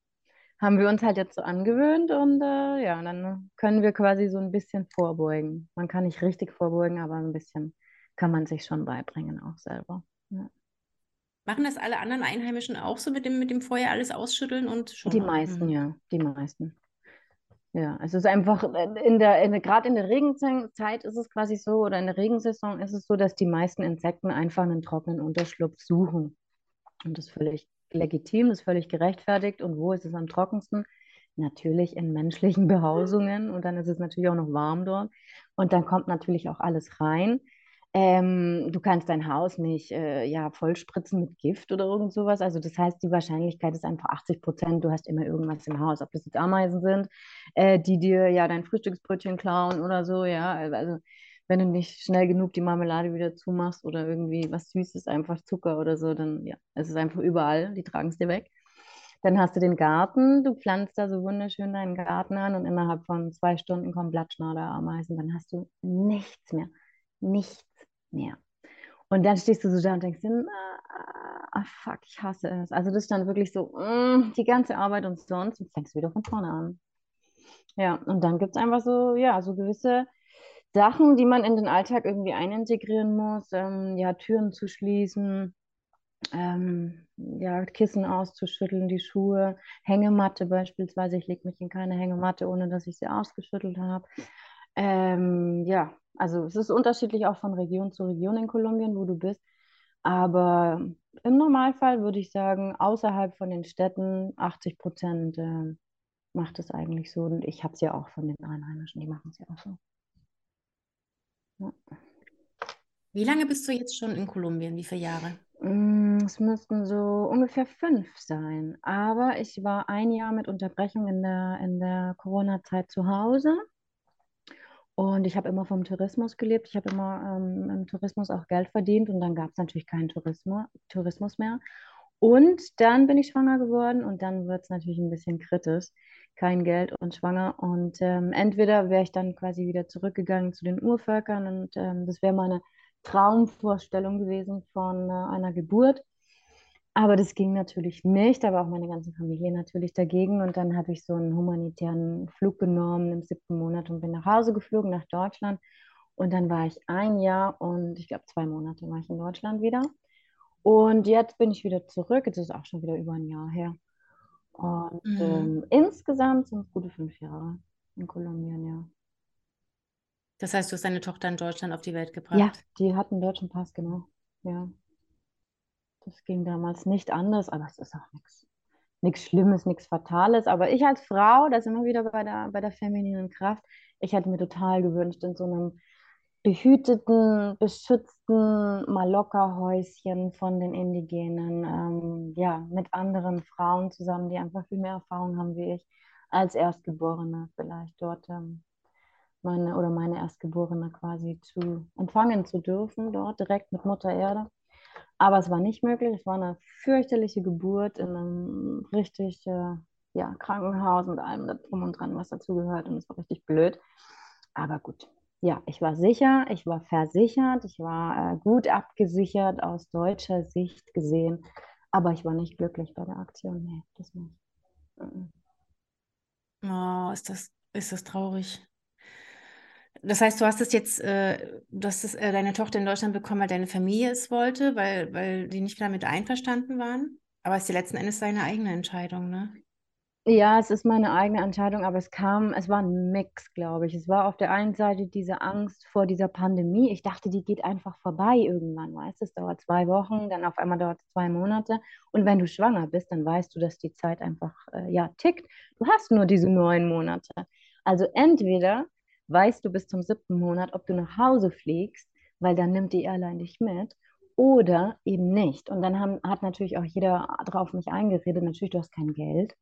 [SPEAKER 1] haben wir uns halt jetzt so angewöhnt und äh, ja, dann können wir quasi so ein bisschen vorbeugen. Man kann nicht richtig vorbeugen, aber ein bisschen kann man sich schon beibringen auch selber. Ja.
[SPEAKER 2] Machen das alle anderen Einheimischen auch so mit dem, mit dem Feuer alles ausschütteln und schon?
[SPEAKER 1] Die meisten,
[SPEAKER 2] Mhm.
[SPEAKER 1] ja, die meisten. Ja, es ist einfach, äh, in der, in der, gerade in der Regenzeit ist es quasi so, oder in der Regensaison ist es so, dass die meisten Insekten einfach einen trockenen Unterschlupf suchen. Und das ist völlig legitim, das ist völlig gerechtfertigt. Und wo ist es am trockensten? Natürlich in menschlichen Behausungen. Und dann ist es natürlich auch noch warm dort. Und dann kommt natürlich auch alles rein. Ähm, du kannst dein Haus nicht äh, ja, vollspritzen mit Gift oder irgend sowas. Also das heißt, die Wahrscheinlichkeit ist einfach 80 Prozent, du hast immer irgendwas im Haus. Ob das jetzt Ameisen sind, äh, die dir ja dein Frühstücksbrötchen klauen oder so, ja. Also wenn du nicht schnell genug die Marmelade wieder zumachst oder irgendwie was Süßes, einfach Zucker oder so, dann ja, es ist einfach überall, die tragen es dir weg. Dann hast du den Garten, du pflanzt da so wunderschön deinen Garten an und innerhalb von zwei Stunden kommen Blattschnader-Ameisen, dann hast du nichts mehr, nichts mehr. Und dann stehst du so da und denkst ah, ah, fuck, ich hasse es. Also das ist dann wirklich so, mm, die ganze Arbeit und sonst, und fängst wieder von vorne an. Ja, und dann gibt es einfach so, ja, so gewisse Sachen, die man in den Alltag irgendwie einintegrieren muss. Ähm, ja, Türen zu schließen, ähm, ja, Kissen auszuschütteln, die Schuhe, Hängematte beispielsweise. Ich lege mich in keine Hängematte, ohne dass ich sie ausgeschüttelt habe. Ähm, ja, also es ist unterschiedlich auch von Region zu Region in Kolumbien, wo du bist. Aber im Normalfall würde ich sagen, außerhalb von den Städten 80 Prozent äh, macht es eigentlich so. Und ich habe es ja auch von den Einheimischen, die machen es ja auch so. Ja.
[SPEAKER 2] Wie lange bist du jetzt schon in Kolumbien? Wie viele Jahre?
[SPEAKER 1] Mm, Es müssten so ungefähr fünf sein. Aber ich war ein Jahr mit Unterbrechung in der, in der Corona-Zeit zu Hause. Und ich habe immer vom Tourismus gelebt. Ich habe immer ähm, im Tourismus auch Geld verdient. Und dann gab es natürlich keinen Tourismus, Tourismus mehr. Und dann bin ich schwanger geworden und dann wird es natürlich ein bisschen kritisch. Kein Geld und schwanger. Und ähm, entweder wäre ich dann quasi wieder zurückgegangen zu den Urvölkern und ähm, das wäre meine Traumvorstellung gewesen von äh, einer Geburt. Aber das ging natürlich nicht, aber auch meine ganze Familie natürlich dagegen. Und dann habe ich so einen humanitären Flug genommen im siebten Monat und bin nach Hause geflogen, nach Deutschland. Und dann war ich ein Jahr und ich glaube zwei Monate war ich in Deutschland wieder. Und jetzt bin ich wieder zurück. Jetzt ist auch schon wieder über ein Jahr her. Und
[SPEAKER 2] Mhm.
[SPEAKER 1] ähm, insgesamt sind es gute fünf Jahre in Kolumbien, ja.
[SPEAKER 2] Das heißt, du hast deine Tochter in Deutschland auf die Welt
[SPEAKER 1] Ja,
[SPEAKER 2] gebracht.
[SPEAKER 1] die hat einen deutschen Pass, genau. Ja, das ging damals nicht anders, aber es ist auch nichts Schlimmes, nichts Fatales. Aber ich als Frau, da sind wir wieder bei der, bei der femininen Kraft, ich hätte mir total gewünscht, in so einem behüteten, beschützten Mallorca-Häuschen von den Indigenen, ähm, ja, mit anderen Frauen zusammen, die einfach viel mehr Erfahrung haben wie ich, als Erstgeborene vielleicht dort ähm, meine oder meine Erstgeborene quasi zu empfangen zu dürfen, dort direkt mit Mutter Erde. Aber es war nicht möglich. Es war eine fürchterliche Geburt in einem richtig äh, ja, Krankenhaus mit allem drum und dran, was dazugehört. Und es war richtig blöd. Aber gut. Ja, ich war sicher, ich war versichert, ich war äh, gut abgesichert aus deutscher Sicht gesehen. Aber ich war nicht glücklich bei der Aktion. Nee, das nicht. Mhm.
[SPEAKER 2] Oh, ist das, ist das traurig. Das heißt, du hast es jetzt, äh, du hast es, äh, deine Tochter in Deutschland bekommen, weil deine Familie es wollte, weil, weil die nicht damit einverstanden waren. Aber es ist ja letzten Endes deine eigene Entscheidung, ne?
[SPEAKER 1] Ja, es ist meine eigene Entscheidung, aber es kam, es war ein Mix, glaube ich. Es war auf der einen Seite diese Angst vor dieser Pandemie. Ich dachte, die geht einfach vorbei irgendwann, weißt du? Es dauert zwei Wochen, dann auf einmal dauert es zwei Monate. Und wenn du schwanger bist, dann weißt du, dass die Zeit einfach, äh, ja, tickt. Du hast nur diese neun Monate. Also entweder weißt du bis zum siebten Monat, ob du nach Hause fliegst, weil dann nimmt die Airline dich mit. Oder eben nicht. Und dann haben, hat natürlich auch jeder drauf mich eingeredet. Natürlich, du hast kein Geld.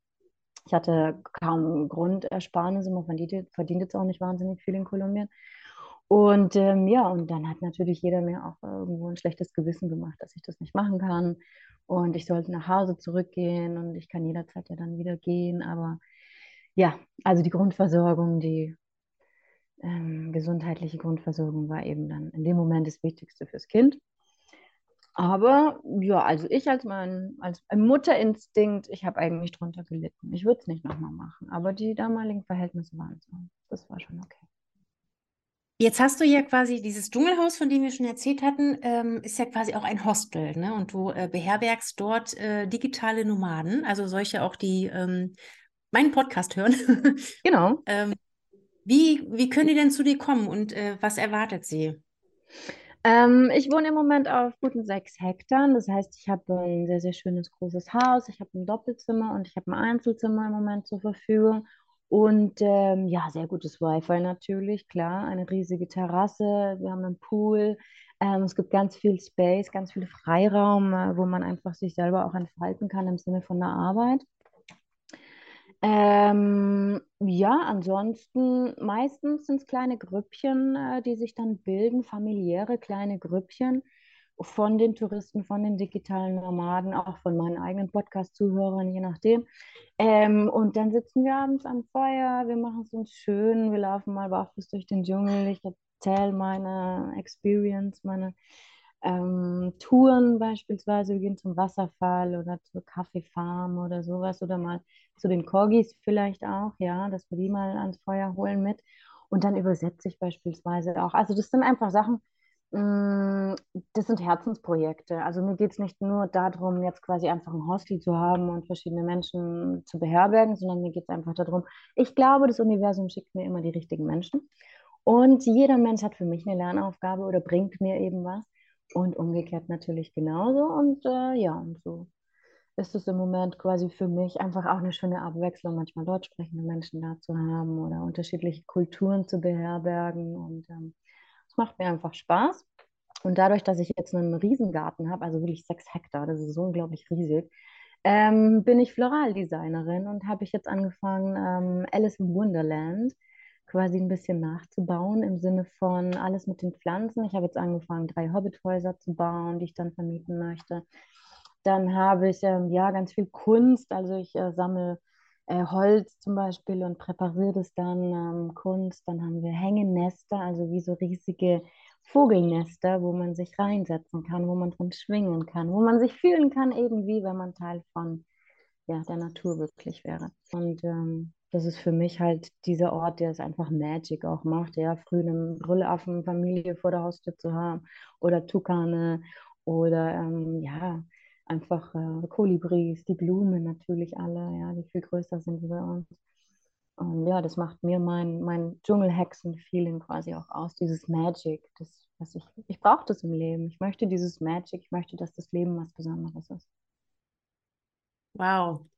[SPEAKER 1] Ich hatte kaum Grundersparnisse, man verdient, verdient jetzt auch nicht wahnsinnig viel in Kolumbien. Und ähm, ja, und dann hat natürlich jeder mir auch irgendwo ein schlechtes Gewissen gemacht, dass ich das nicht machen kann. Und ich sollte nach Hause zurückgehen und ich kann jederzeit ja dann wieder gehen. Aber ja, also die Grundversorgung, die ähm, gesundheitliche Grundversorgung war eben dann in dem Moment das Wichtigste fürs Kind. Aber ja, also ich als mein als Mutterinstinkt, ich habe eigentlich drunter gelitten. Ich würde es nicht nochmal machen, aber die damaligen Verhältnisse waren so. Das war schon okay.
[SPEAKER 2] Jetzt hast du ja quasi dieses Dschungelhaus, von dem wir schon erzählt hatten, ähm, ist ja quasi auch ein Hostel, ne? Und du äh, beherbergst dort äh, digitale Nomaden, also solche auch, die ähm, meinen Podcast hören.
[SPEAKER 1] Genau.
[SPEAKER 2] Ähm, wie, wie können die denn zu dir kommen und äh, was erwartet sie?
[SPEAKER 1] Ähm, ich wohne im Moment auf guten sechs Hektar. Das heißt, ich habe ein sehr, sehr schönes großes Haus. Ich habe ein Doppelzimmer und ich habe ein Einzelzimmer im Moment zur Verfügung. Und ähm, ja, sehr gutes Wi-Fi natürlich, klar. Eine riesige Terrasse. Wir haben einen Pool. Ähm, es gibt ganz viel Space, ganz viel Freiraum, äh, wo man einfach sich selber auch entfalten kann im Sinne von der Arbeit. Ähm, ja, ansonsten meistens sind es kleine Grüppchen, äh, die sich dann bilden, familiäre kleine Grüppchen von den Touristen, von den digitalen Nomaden, auch von meinen eigenen Podcast-Zuhörern, je nachdem. Ähm, und dann sitzen wir abends am Feuer, wir machen es uns schön, wir laufen mal barfuß durch den Dschungel, ich erzähle meine Experience, meine ähm, Touren beispielsweise, wir gehen zum Wasserfall oder zur Kaffeefarm oder sowas oder mal zu den Corgis vielleicht auch, ja, dass wir die mal ans Feuer holen mit. Und dann übersetze ich beispielsweise auch. Also das sind einfach Sachen, mh, das sind Herzensprojekte. Also mir geht es nicht nur darum, jetzt quasi einfach ein Hostel zu haben und verschiedene Menschen zu beherbergen, sondern mir geht es einfach darum, ich glaube, das Universum schickt mir immer die richtigen Menschen. Und jeder Mensch hat für mich eine Lernaufgabe oder bringt mir eben was. Und umgekehrt natürlich genauso. Und äh, ja, und so ist es im Moment quasi für mich einfach auch eine schöne Abwechslung, manchmal deutsch sprechende Menschen da zu haben oder unterschiedliche Kulturen zu beherbergen. Und ähm, es macht mir einfach Spaß. Und dadurch, dass ich jetzt einen Riesengarten habe, also wirklich sechs Hektar, das ist so unglaublich riesig, ähm, bin ich Floraldesignerin und habe ich jetzt angefangen, ähm, Alice in Wonderland quasi ein bisschen nachzubauen im Sinne von alles mit den Pflanzen. Ich habe jetzt angefangen, drei Hobbithäuser zu bauen, die ich dann vermieten möchte. Dann habe ich ähm, ja ganz viel Kunst, also ich äh, sammle äh, Holz zum Beispiel und präpariere das dann ähm, Kunst. Dann haben wir Hängenester, also wie so riesige Vogelnester, wo man sich reinsetzen kann, wo man drin schwingen kann, wo man sich fühlen kann, eben wie wenn man Teil von ja, der Natur wirklich wäre. Und ähm, das ist für mich halt dieser Ort, der es einfach Magic auch macht, ja, früh eine Brüllaffenfamilie vor der Haustür zu haben oder Tukane oder ähm, ja, einfach äh, Kolibris, die Blumen natürlich alle, ja, die viel größer sind wie bei uns. Und ja, das macht mir mein, mein Dschungelhexen-Feeling quasi auch aus, dieses Magic, das, was ich, ich brauche das im Leben. Ich möchte dieses Magic, ich möchte, dass das Leben was Besonderes ist.
[SPEAKER 2] Wow.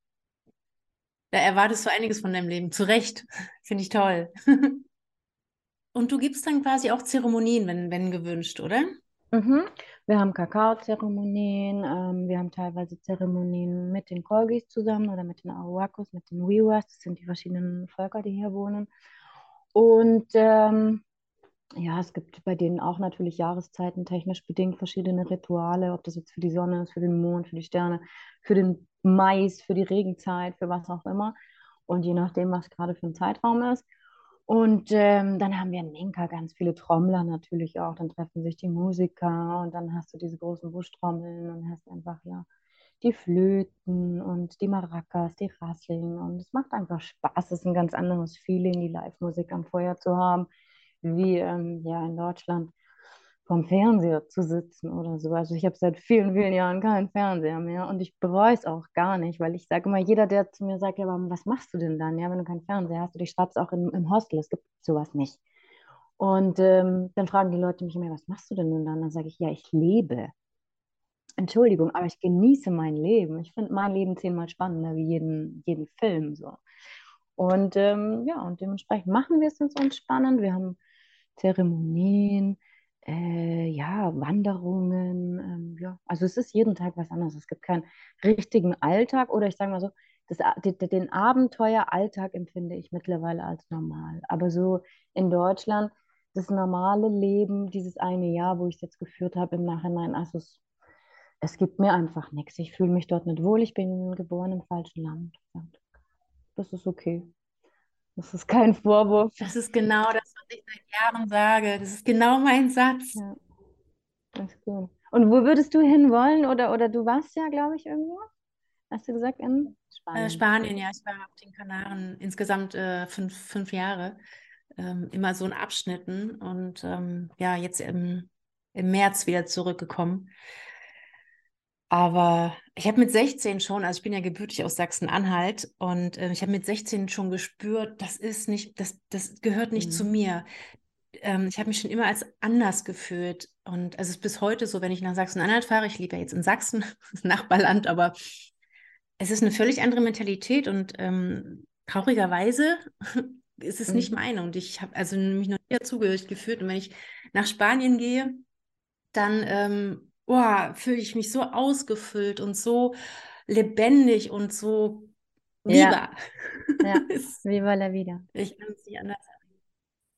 [SPEAKER 2] Da erwartest du einiges von deinem Leben. Zu Recht. Finde ich toll. Und du gibst dann quasi auch Zeremonien, wenn, wenn gewünscht, oder?
[SPEAKER 1] Mhm. Wir haben Kakaozeremonien, ähm, wir haben teilweise Zeremonien mit den Kolgis zusammen oder mit den Arawakos, mit den Wiwas, das sind die verschiedenen Völker, die hier wohnen. Und ähm, ja, es gibt bei denen auch natürlich Jahreszeiten technisch bedingt verschiedene Rituale, ob das jetzt für die Sonne ist, für den Mond, für die Sterne, für den Mais, für die Regenzeit, für was auch immer. Und je nachdem, was gerade für ein Zeitraum ist. Und ähm, dann haben wir in Minka ganz viele Trommler natürlich auch. Dann treffen sich die Musiker und dann hast du diese großen Buschtrommeln und hast einfach, ja, die Flöten und die Maracas, die Rasseln. Und es macht einfach Spaß. Es ist ein ganz anderes Feeling, die Live-Musik am Feuer zu haben, wie ähm, ja in Deutschland vom Fernseher zu sitzen oder so. Also ich habe seit vielen, vielen Jahren keinen Fernseher mehr und ich bereue es auch gar nicht, weil ich sage immer, jeder, der zu mir sagt, ja, aber was machst du denn dann, ja, wenn du keinen Fernseher hast? Und ich schreibe es auch im, im Hostel, es gibt sowas nicht. Und ähm, dann fragen die Leute mich immer, was machst du denn nun dann? Dann sage ich, ja, ich lebe. Entschuldigung, aber ich genieße mein Leben. Ich finde mein Leben zehnmal spannender wie jeden, jeden Film so. Und ähm, ja, und dementsprechend machen wir es uns spannend. Wir haben Zeremonien, äh, ja, Wanderungen, ähm, ja, also es ist jeden Tag was anderes. Es gibt keinen richtigen Alltag oder ich sage mal so, das, den Abenteueralltag empfinde ich mittlerweile als normal. Aber so in Deutschland, das normale Leben, dieses eine Jahr, wo ich es jetzt geführt habe im Nachhinein, also es, es gibt mir einfach nichts. Ich fühle mich dort nicht wohl. Ich bin geboren im falschen Land. Das ist okay. Das ist kein Vorwurf.
[SPEAKER 2] Das ist genau das, was ich seit Jahren sage. Das ist genau mein Satz.
[SPEAKER 1] Ja, das ist gut. Und wo würdest du hinwollen? Oder, oder du warst ja, glaube ich, irgendwo? Hast du gesagt, in
[SPEAKER 2] Spanien? Äh, Spanien, ja. Ich war auf den Kanaren insgesamt äh, fünf, fünf Jahre. Ähm, immer so in Abschnitten. Und ähm, ja, jetzt im, im März wieder zurückgekommen. Aber ich habe mit 16 schon, also ich bin ja gebürtig aus Sachsen-Anhalt und äh, ich habe mit 16 schon gespürt, das ist nicht, das, das gehört nicht mhm. zu mir. Ähm, ich habe mich schon immer als anders gefühlt. Und also es ist bis heute so, wenn ich nach Sachsen-Anhalt fahre, ich lebe ja jetzt in Sachsen, das Nachbarland, aber es ist eine völlig andere Mentalität und ähm, traurigerweise ist es mhm. nicht meine. Und ich habe also mich noch nie dazugehörig gefühlt. Und wenn ich nach Spanien gehe, dann ähm, oh, fühle ich mich so ausgefüllt und so lebendig und so
[SPEAKER 1] viva. Ja, ja. viva la vida.
[SPEAKER 2] Ich kann es nicht anders sagen.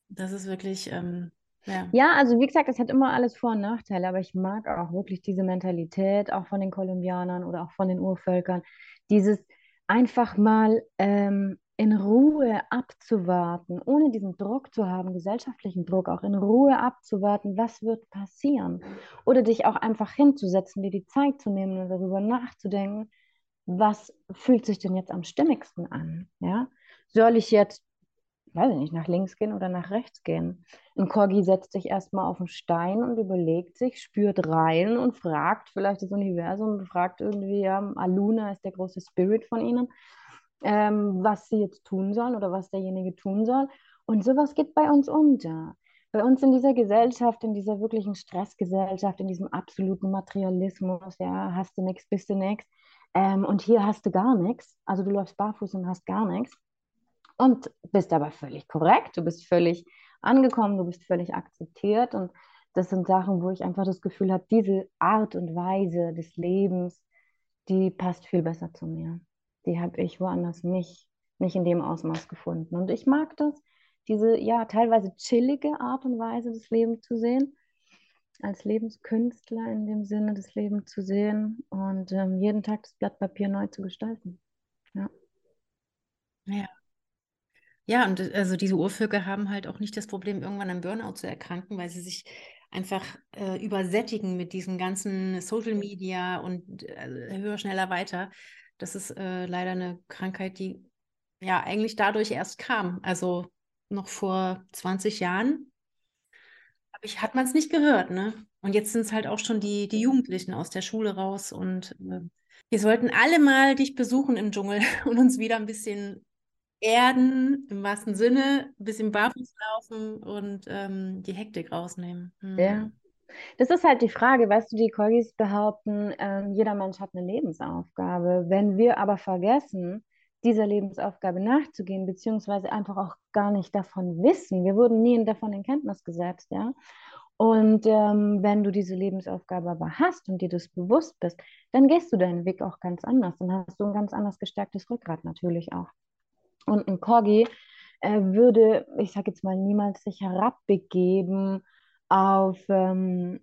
[SPEAKER 2] Das ist wirklich, ähm, ja.
[SPEAKER 1] Ja, also wie gesagt, es hat immer alles Vor- und Nachteile, aber ich mag auch wirklich diese Mentalität, auch von den Kolumbianern oder auch von den Urvölkern. Dieses einfach mal ähm, in Ruhe abzuwarten, ohne diesen Druck zu haben, gesellschaftlichen Druck, auch in Ruhe abzuwarten, was wird passieren. Oder dich auch einfach hinzusetzen, dir die Zeit zu nehmen und darüber nachzudenken, was fühlt sich denn jetzt am stimmigsten an? Ja? Soll ich jetzt, weiß ich nicht, nach links gehen oder nach rechts gehen? Ein Corgi setzt sich erstmal auf einen Stein und überlegt sich, spürt rein und fragt vielleicht das Universum, fragt irgendwie, ja, Aluna ist der große Spirit von ihnen ähm, was sie jetzt tun sollen oder was derjenige tun soll. Und sowas geht bei uns unter. Bei uns in dieser Gesellschaft, in dieser wirklichen Stressgesellschaft, in diesem absoluten Materialismus, ja, hast du nichts, bist du nichts. Ähm, und hier hast du gar nichts. Also du läufst barfuß und hast gar nichts. Und bist aber völlig korrekt, du bist völlig angekommen, du bist völlig akzeptiert. Und das sind Sachen, wo ich einfach das Gefühl habe, diese Art und Weise des Lebens, die passt viel besser zu mir die habe ich woanders nicht, nicht in dem Ausmaß gefunden. Und ich mag das, diese ja teilweise chillige Art und Weise des Lebens zu sehen. als Lebenskünstler in dem Sinne, das Leben zu sehen und ähm, jeden Tag das Blatt Papier neu zu gestalten. Ja.
[SPEAKER 2] Ja. Ja, und also diese Urvögel haben halt auch nicht das Problem, irgendwann an Burnout zu erkranken, weil sie sich einfach äh, übersättigen mit diesen ganzen Social Media und äh, höher, schneller, weiter. Das ist äh, leider eine Krankheit, die ja eigentlich dadurch erst kam. Also noch vor 20 Jahren ich, hat man es nicht gehört, ne? Und jetzt sind es halt auch schon die, die Jugendlichen aus der Schule raus und äh, wir sollten alle mal dich besuchen im Dschungel und uns wieder ein bisschen erden, im wahrsten Sinne, ein bisschen barfuß laufen und ähm, die Hektik rausnehmen.
[SPEAKER 1] Hm. Ja. Das ist halt die Frage, weißt du, die Corgis behaupten, äh, jeder Mensch hat eine Lebensaufgabe. Wenn wir aber vergessen, dieser Lebensaufgabe nachzugehen, beziehungsweise einfach auch gar nicht davon wissen, wir wurden nie davon in Kenntnis gesetzt, ja. Und ähm, wenn du diese Lebensaufgabe aber hast und dir das bewusst bist, dann gehst du deinen Weg auch ganz anders. Dann hast du ein ganz anders gestärktes Rückgrat natürlich auch. Und ein Corgi äh, würde, ich sage jetzt mal, niemals sich herabbegeben auf ähm,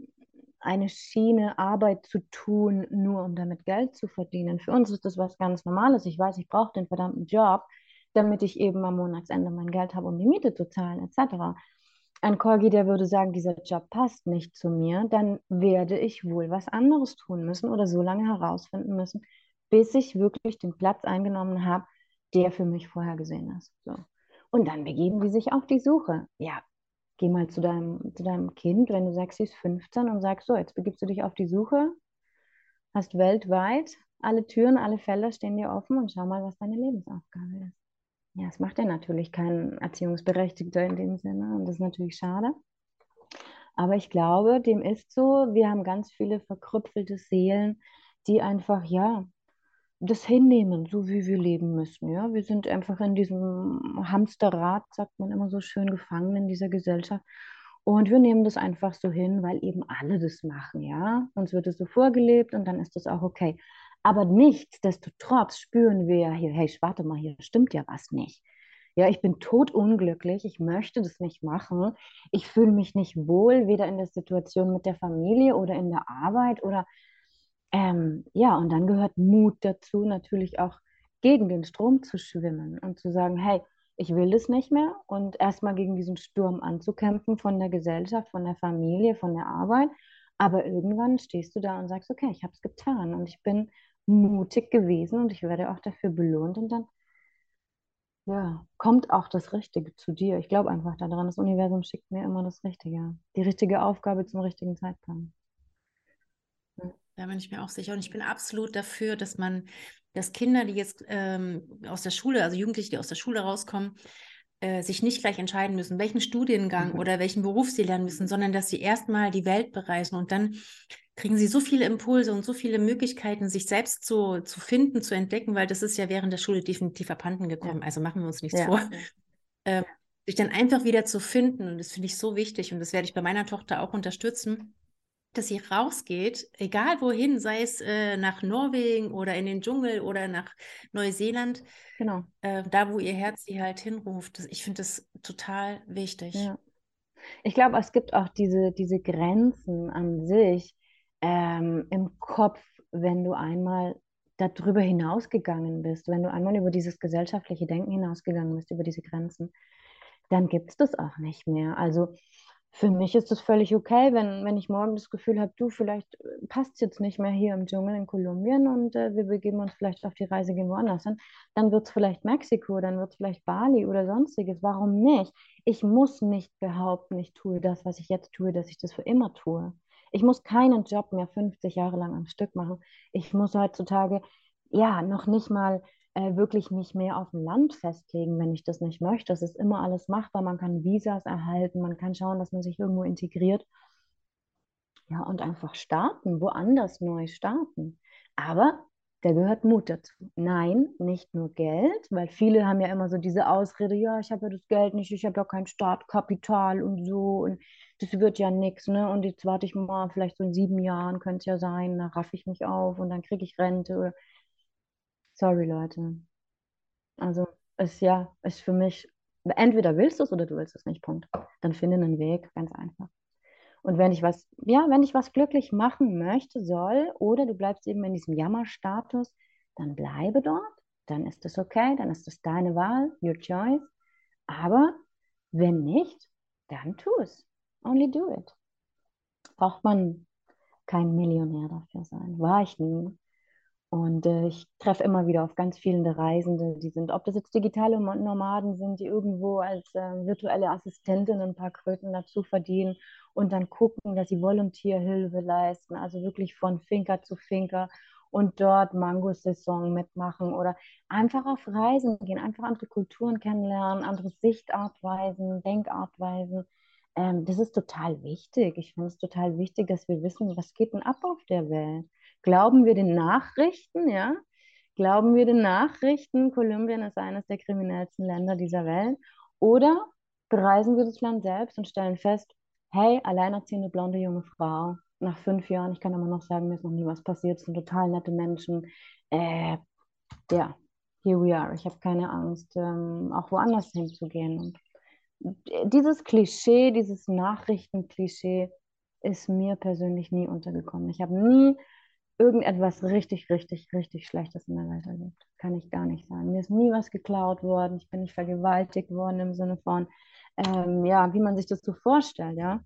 [SPEAKER 1] eine Schiene Arbeit zu tun, nur um damit Geld zu verdienen. Für uns ist das was ganz Normales. Ich weiß, ich brauche den verdammten Job, damit ich eben am Monatsende mein Geld habe, um die Miete zu zahlen, etc. Ein Corgi, der würde sagen, dieser Job passt nicht zu mir, dann werde ich wohl was anderes tun müssen oder so lange herausfinden müssen, bis ich wirklich den Platz eingenommen habe, der für mich vorhergesehen ist. So. Und dann begeben die sich auf die Suche. Ja, geh mal zu deinem, zu deinem Kind, wenn du sagst, sie ist 15 und sagst, so, jetzt begibst du dich auf die Suche, hast weltweit alle Türen, alle Felder stehen dir offen und schau mal, was deine Lebensaufgabe ist. Ja, es macht ja natürlich kein Erziehungsberechtigter in dem Sinne und das ist natürlich schade. Aber ich glaube, dem ist so, wir haben ganz viele verkrüpfelte Seelen, die einfach, ja, das hinnehmen, so wie wir leben müssen. Ja? Wir sind einfach in diesem Hamsterrad, sagt man immer so schön, gefangen in dieser Gesellschaft. Und wir nehmen das einfach so hin, weil eben alle das machen, ja. Uns wird es so vorgelebt und dann ist das auch okay. Aber nichtsdestotrotz spüren wir hier, hey, warte mal, hier stimmt ja was nicht. Ja, ich bin totunglücklich, ich möchte das nicht machen. Ich fühle mich nicht wohl, weder in der Situation mit der Familie oder in der Arbeit oder ähm, ja, und dann gehört Mut dazu, natürlich auch gegen den Strom zu schwimmen und zu sagen, hey, ich will das nicht mehr und erstmal gegen diesen Sturm anzukämpfen von der Gesellschaft, von der Familie, von der Arbeit. Aber irgendwann stehst du da und sagst, okay, ich habe es getan und ich bin mutig gewesen und ich werde auch dafür belohnt und dann ja, kommt auch das Richtige zu dir. Ich glaube einfach daran, das Universum schickt mir immer das Richtige, die richtige Aufgabe zum richtigen Zeitpunkt.
[SPEAKER 2] Da bin ich mir auch sicher. Und ich bin absolut dafür, dass man, dass Kinder, die jetzt ähm, aus der Schule, also Jugendliche, die aus der Schule rauskommen, äh, sich nicht gleich entscheiden müssen, welchen Studiengang mhm. oder welchen Beruf sie lernen müssen, sondern dass sie erstmal die Welt bereisen und dann kriegen sie so viele Impulse und so viele Möglichkeiten, sich selbst zu, zu finden, zu entdecken, weil das ist ja während der Schule definitiv abhanden gekommen. Ja. Also machen wir uns nichts ja. vor. Ähm, sich dann einfach wieder zu finden und das finde ich so wichtig und das werde ich bei meiner Tochter auch unterstützen dass sie rausgeht, egal wohin, sei es äh, nach Norwegen oder in den Dschungel oder nach Neuseeland, genau. Äh, da wo ihr Herz sie halt hinruft. Das, ich finde das total wichtig. Ja.
[SPEAKER 1] Ich glaube, es gibt auch diese, diese Grenzen an sich ähm, im Kopf, wenn du einmal darüber hinausgegangen bist, wenn du einmal über dieses gesellschaftliche Denken hinausgegangen bist, über diese Grenzen, dann gibt es das auch nicht mehr. Also für mich ist es völlig okay, wenn, wenn ich morgen das Gefühl habe, du, vielleicht äh, passt es jetzt nicht mehr hier im Dschungel in Kolumbien und äh, wir begeben uns vielleicht auf die Reise, gehen woanders hin. Dann wird es vielleicht Mexiko, dann wird es vielleicht Bali oder sonstiges. Warum nicht? Ich muss nicht behaupten, ich tue das, was ich jetzt tue, dass ich das für immer tue. Ich muss keinen Job mehr 50 Jahre lang am Stück machen. Ich muss heutzutage ja noch nicht mal äh, wirklich mich mehr auf dem Land festlegen, wenn ich das nicht möchte. Das ist immer alles machbar. Man kann Visas erhalten, man kann schauen, dass man sich irgendwo integriert. Ja, und einfach starten, woanders neu starten. Aber da gehört Mut dazu. Nein, nicht nur Geld, weil viele haben ja immer so diese Ausrede, ja, ich habe ja das Geld nicht, ich habe ja kein Startkapital und so und das wird ja nichts, ne? Und jetzt warte ich mal, vielleicht so in sieben Jahren könnte es ja sein, da raff ich mich auf und dann kriege ich Rente oder Sorry, Leute. Also ist ja, ist für mich, entweder willst du es oder du willst es nicht, Punkt. Dann finde einen Weg, ganz einfach. Und wenn ich was, ja, wenn ich was glücklich machen möchte, soll, oder du bleibst eben in diesem Jammerstatus, dann bleibe dort, dann ist es okay, dann ist es deine Wahl, your choice. Aber wenn nicht, dann tu es. Only do it. Braucht man kein Millionär dafür sein. War ich nie. Und äh, ich treffe immer wieder auf ganz viele Reisende, die sind, ob das jetzt digitale Nomaden sind, die irgendwo als äh, virtuelle Assistentin ein paar Kröten dazu verdienen und dann gucken, dass sie Volontierhilfe leisten, also wirklich von Finker zu Finker und dort Mango-Saison mitmachen oder einfach auf Reisen gehen, einfach andere Kulturen kennenlernen, andere Sichtartweisen, Denkartweisen. Ähm, das ist total wichtig. Ich finde es total wichtig, dass wir wissen, was geht denn ab auf der Welt. Glauben wir den Nachrichten, ja? Glauben wir den Nachrichten, Kolumbien ist eines der kriminellsten Länder dieser Welt? Oder bereisen wir das Land selbst und stellen fest, hey, alleinerziehende blonde junge Frau, nach fünf Jahren, ich kann immer noch sagen, mir ist noch nie was passiert, es sind total nette Menschen. Äh, ja, here we are. Ich habe keine Angst, ähm, auch woanders hinzugehen. Und dieses Klischee, dieses Nachrichtenklischee ist mir persönlich nie untergekommen. Ich habe nie irgendetwas richtig, richtig, richtig Schlechtes in der Welt erlebt. Kann ich gar nicht sagen. Mir ist nie was geklaut worden. Ich bin nicht vergewaltigt worden im Sinne von, ähm, ja, wie man sich das so vorstellt, ja.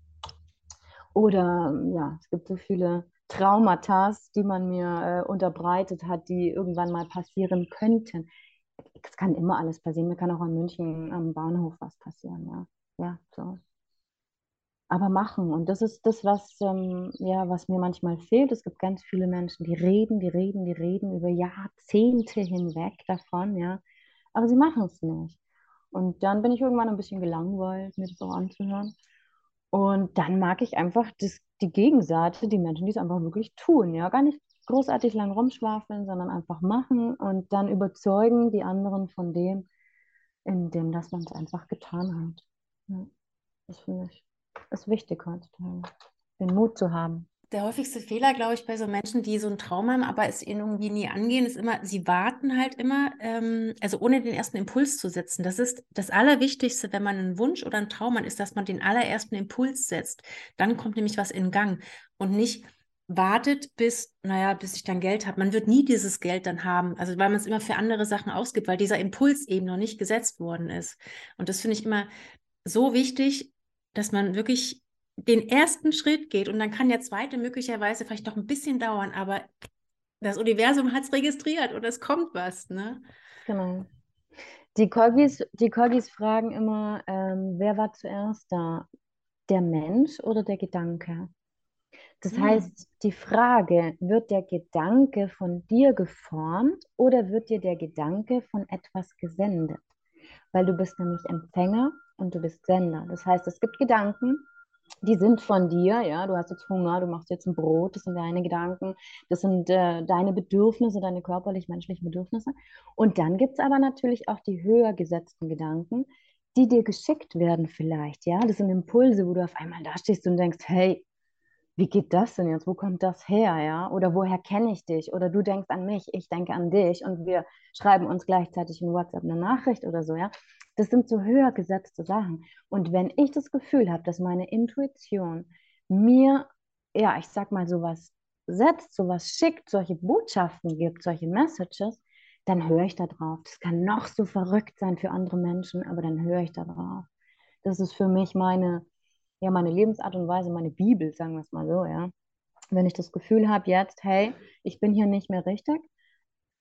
[SPEAKER 1] Oder ja, es gibt so viele Traumata, die man mir äh, unterbreitet hat, die irgendwann mal passieren könnten. Es kann immer alles passieren. Mir kann auch in München am Bahnhof was passieren, ja. Ja, so aber machen. Und das ist das, was, ähm, ja, was mir manchmal fehlt. Es gibt ganz viele Menschen, die reden, die reden, die reden über Jahrzehnte hinweg davon, ja, aber sie machen es nicht. Und dann bin ich irgendwann ein bisschen gelangweilt, mir das auch anzuhören. Und dann mag ich einfach das, die Gegenseite, die Menschen, die es einfach wirklich tun, ja, gar nicht großartig lang rumschwafeln, sondern einfach machen und dann überzeugen die anderen von dem, in dem, dass man es einfach getan hat. Ja, das finde ich ist wichtig heutzutage, den Mut zu haben.
[SPEAKER 2] Der häufigste Fehler, glaube ich, bei so Menschen, die so ein Traum haben, aber es ihnen irgendwie nie angehen, ist immer, sie warten halt immer, ähm, also ohne den ersten Impuls zu setzen. Das ist das Allerwichtigste, wenn man einen Wunsch oder einen Traum hat, ist, dass man den allerersten Impuls setzt. Dann kommt nämlich was in Gang und nicht wartet bis, naja, bis ich dann Geld habe. Man wird nie dieses Geld dann haben, also weil man es immer für andere Sachen ausgibt, weil dieser Impuls eben noch nicht gesetzt worden ist. Und das finde ich immer so wichtig, dass man wirklich den ersten Schritt geht und dann kann der zweite möglicherweise vielleicht noch ein bisschen dauern, aber das Universum hat es registriert und es kommt was, ne?
[SPEAKER 1] Genau. Die Corgis, die Corgis fragen immer, ähm, wer war zuerst da? Der Mensch oder der Gedanke? Das hm. heißt, die Frage, wird der Gedanke von dir geformt oder wird dir der Gedanke von etwas gesendet? Weil du bist nämlich Empfänger und du bist Sender. Das heißt, es gibt Gedanken, die sind von dir, ja, du hast jetzt Hunger, du machst jetzt ein Brot, das sind deine Gedanken, das sind äh, deine Bedürfnisse, deine körperlich-menschlichen Bedürfnisse. Und dann gibt es aber natürlich auch die höher gesetzten Gedanken, die dir geschickt werden vielleicht, ja, das sind Impulse, wo du auf einmal da stehst und denkst, hey, wie geht das denn jetzt? Wo kommt das her, ja? Oder woher kenne ich dich? Oder du denkst an mich, ich denke an dich und wir schreiben uns gleichzeitig in WhatsApp eine Nachricht oder so, ja? Das sind so höher gesetzte Sachen. Und wenn ich das Gefühl habe, dass meine Intuition mir, ja, ich sag mal, sowas setzt, sowas schickt, solche Botschaften gibt, solche Messages, dann höre ich da drauf. Das kann noch so verrückt sein für andere Menschen, aber dann höre ich da drauf. Das ist für mich meine ja, meine Lebensart und Weise, meine Bibel, sagen wir es mal so, ja. Wenn ich das Gefühl habe jetzt, hey, ich bin hier nicht mehr richtig,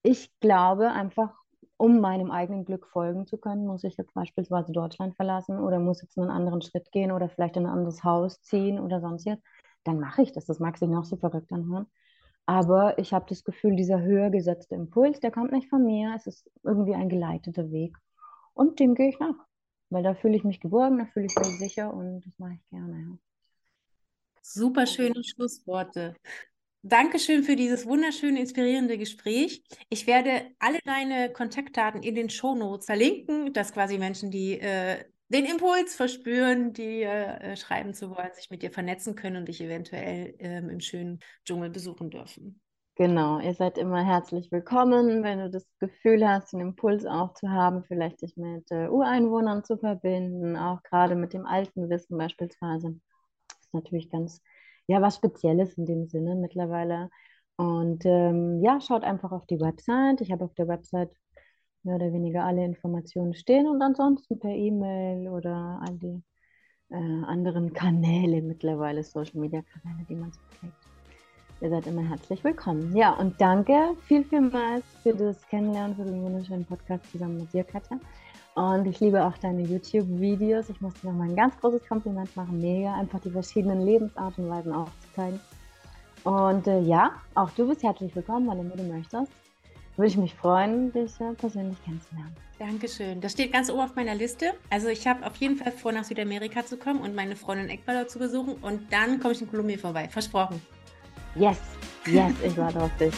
[SPEAKER 1] ich glaube einfach, um meinem eigenen Glück folgen zu können, muss ich jetzt beispielsweise Deutschland verlassen oder muss jetzt einen anderen Schritt gehen oder vielleicht in ein anderes Haus ziehen oder sonst jetzt, dann mache ich das. Das mag sich noch so verrückt anhören. Aber ich habe das Gefühl, dieser höher gesetzte Impuls, der kommt nicht von mir. Es ist irgendwie ein geleiteter Weg. Und dem gehe ich nach. Weil da fühle ich mich geborgen, da fühle ich mich sicher und das mache ich gerne. Ja.
[SPEAKER 2] Super schöne Schlussworte. Dankeschön für dieses wunderschöne, inspirierende Gespräch. Ich werde alle deine Kontaktdaten in den Shownotes verlinken, dass quasi Menschen, die äh, den Impuls verspüren, die äh, schreiben zu wollen, sich mit dir vernetzen können und dich eventuell ähm, im schönen Dschungel besuchen dürfen.
[SPEAKER 1] Genau, ihr seid immer herzlich willkommen, wenn du das Gefühl hast, einen Impuls auch zu haben, vielleicht dich mit äh, Ureinwohnern zu verbinden, auch gerade mit dem alten Wissen beispielsweise. Ist natürlich ganz, ja, was Spezielles in dem Sinne mittlerweile. Und ähm, ja, schaut einfach auf die Website. Ich habe auf der Website mehr oder weniger alle Informationen stehen und ansonsten per E-Mail oder all die äh, anderen Kanäle mittlerweile, Social Media Kanäle, die man so pflegt. Ihr seid immer herzlich willkommen. Ja, und danke viel, vielmals für das Kennenlernen, für den wunderschönen Podcast zusammen mit dir, Katja. Und ich liebe auch deine YouTube-Videos. Ich muss dir noch mal ein ganz großes Kompliment machen. Mega, einfach die verschiedenen Lebensarten und Weisen aufzuzeigen. Und äh, ja, auch du bist herzlich willkommen, wann immer du möchtest. Würde ich mich freuen, dich äh, persönlich kennenzulernen.
[SPEAKER 2] Dankeschön. Das steht ganz oben auf meiner Liste. Also ich habe auf jeden Fall vor, nach Südamerika zu kommen und meine Freundin Ecuador zu besuchen. Und dann komme ich in Kolumbien vorbei. Versprochen.
[SPEAKER 1] Yes, yes, ich warte auf dich.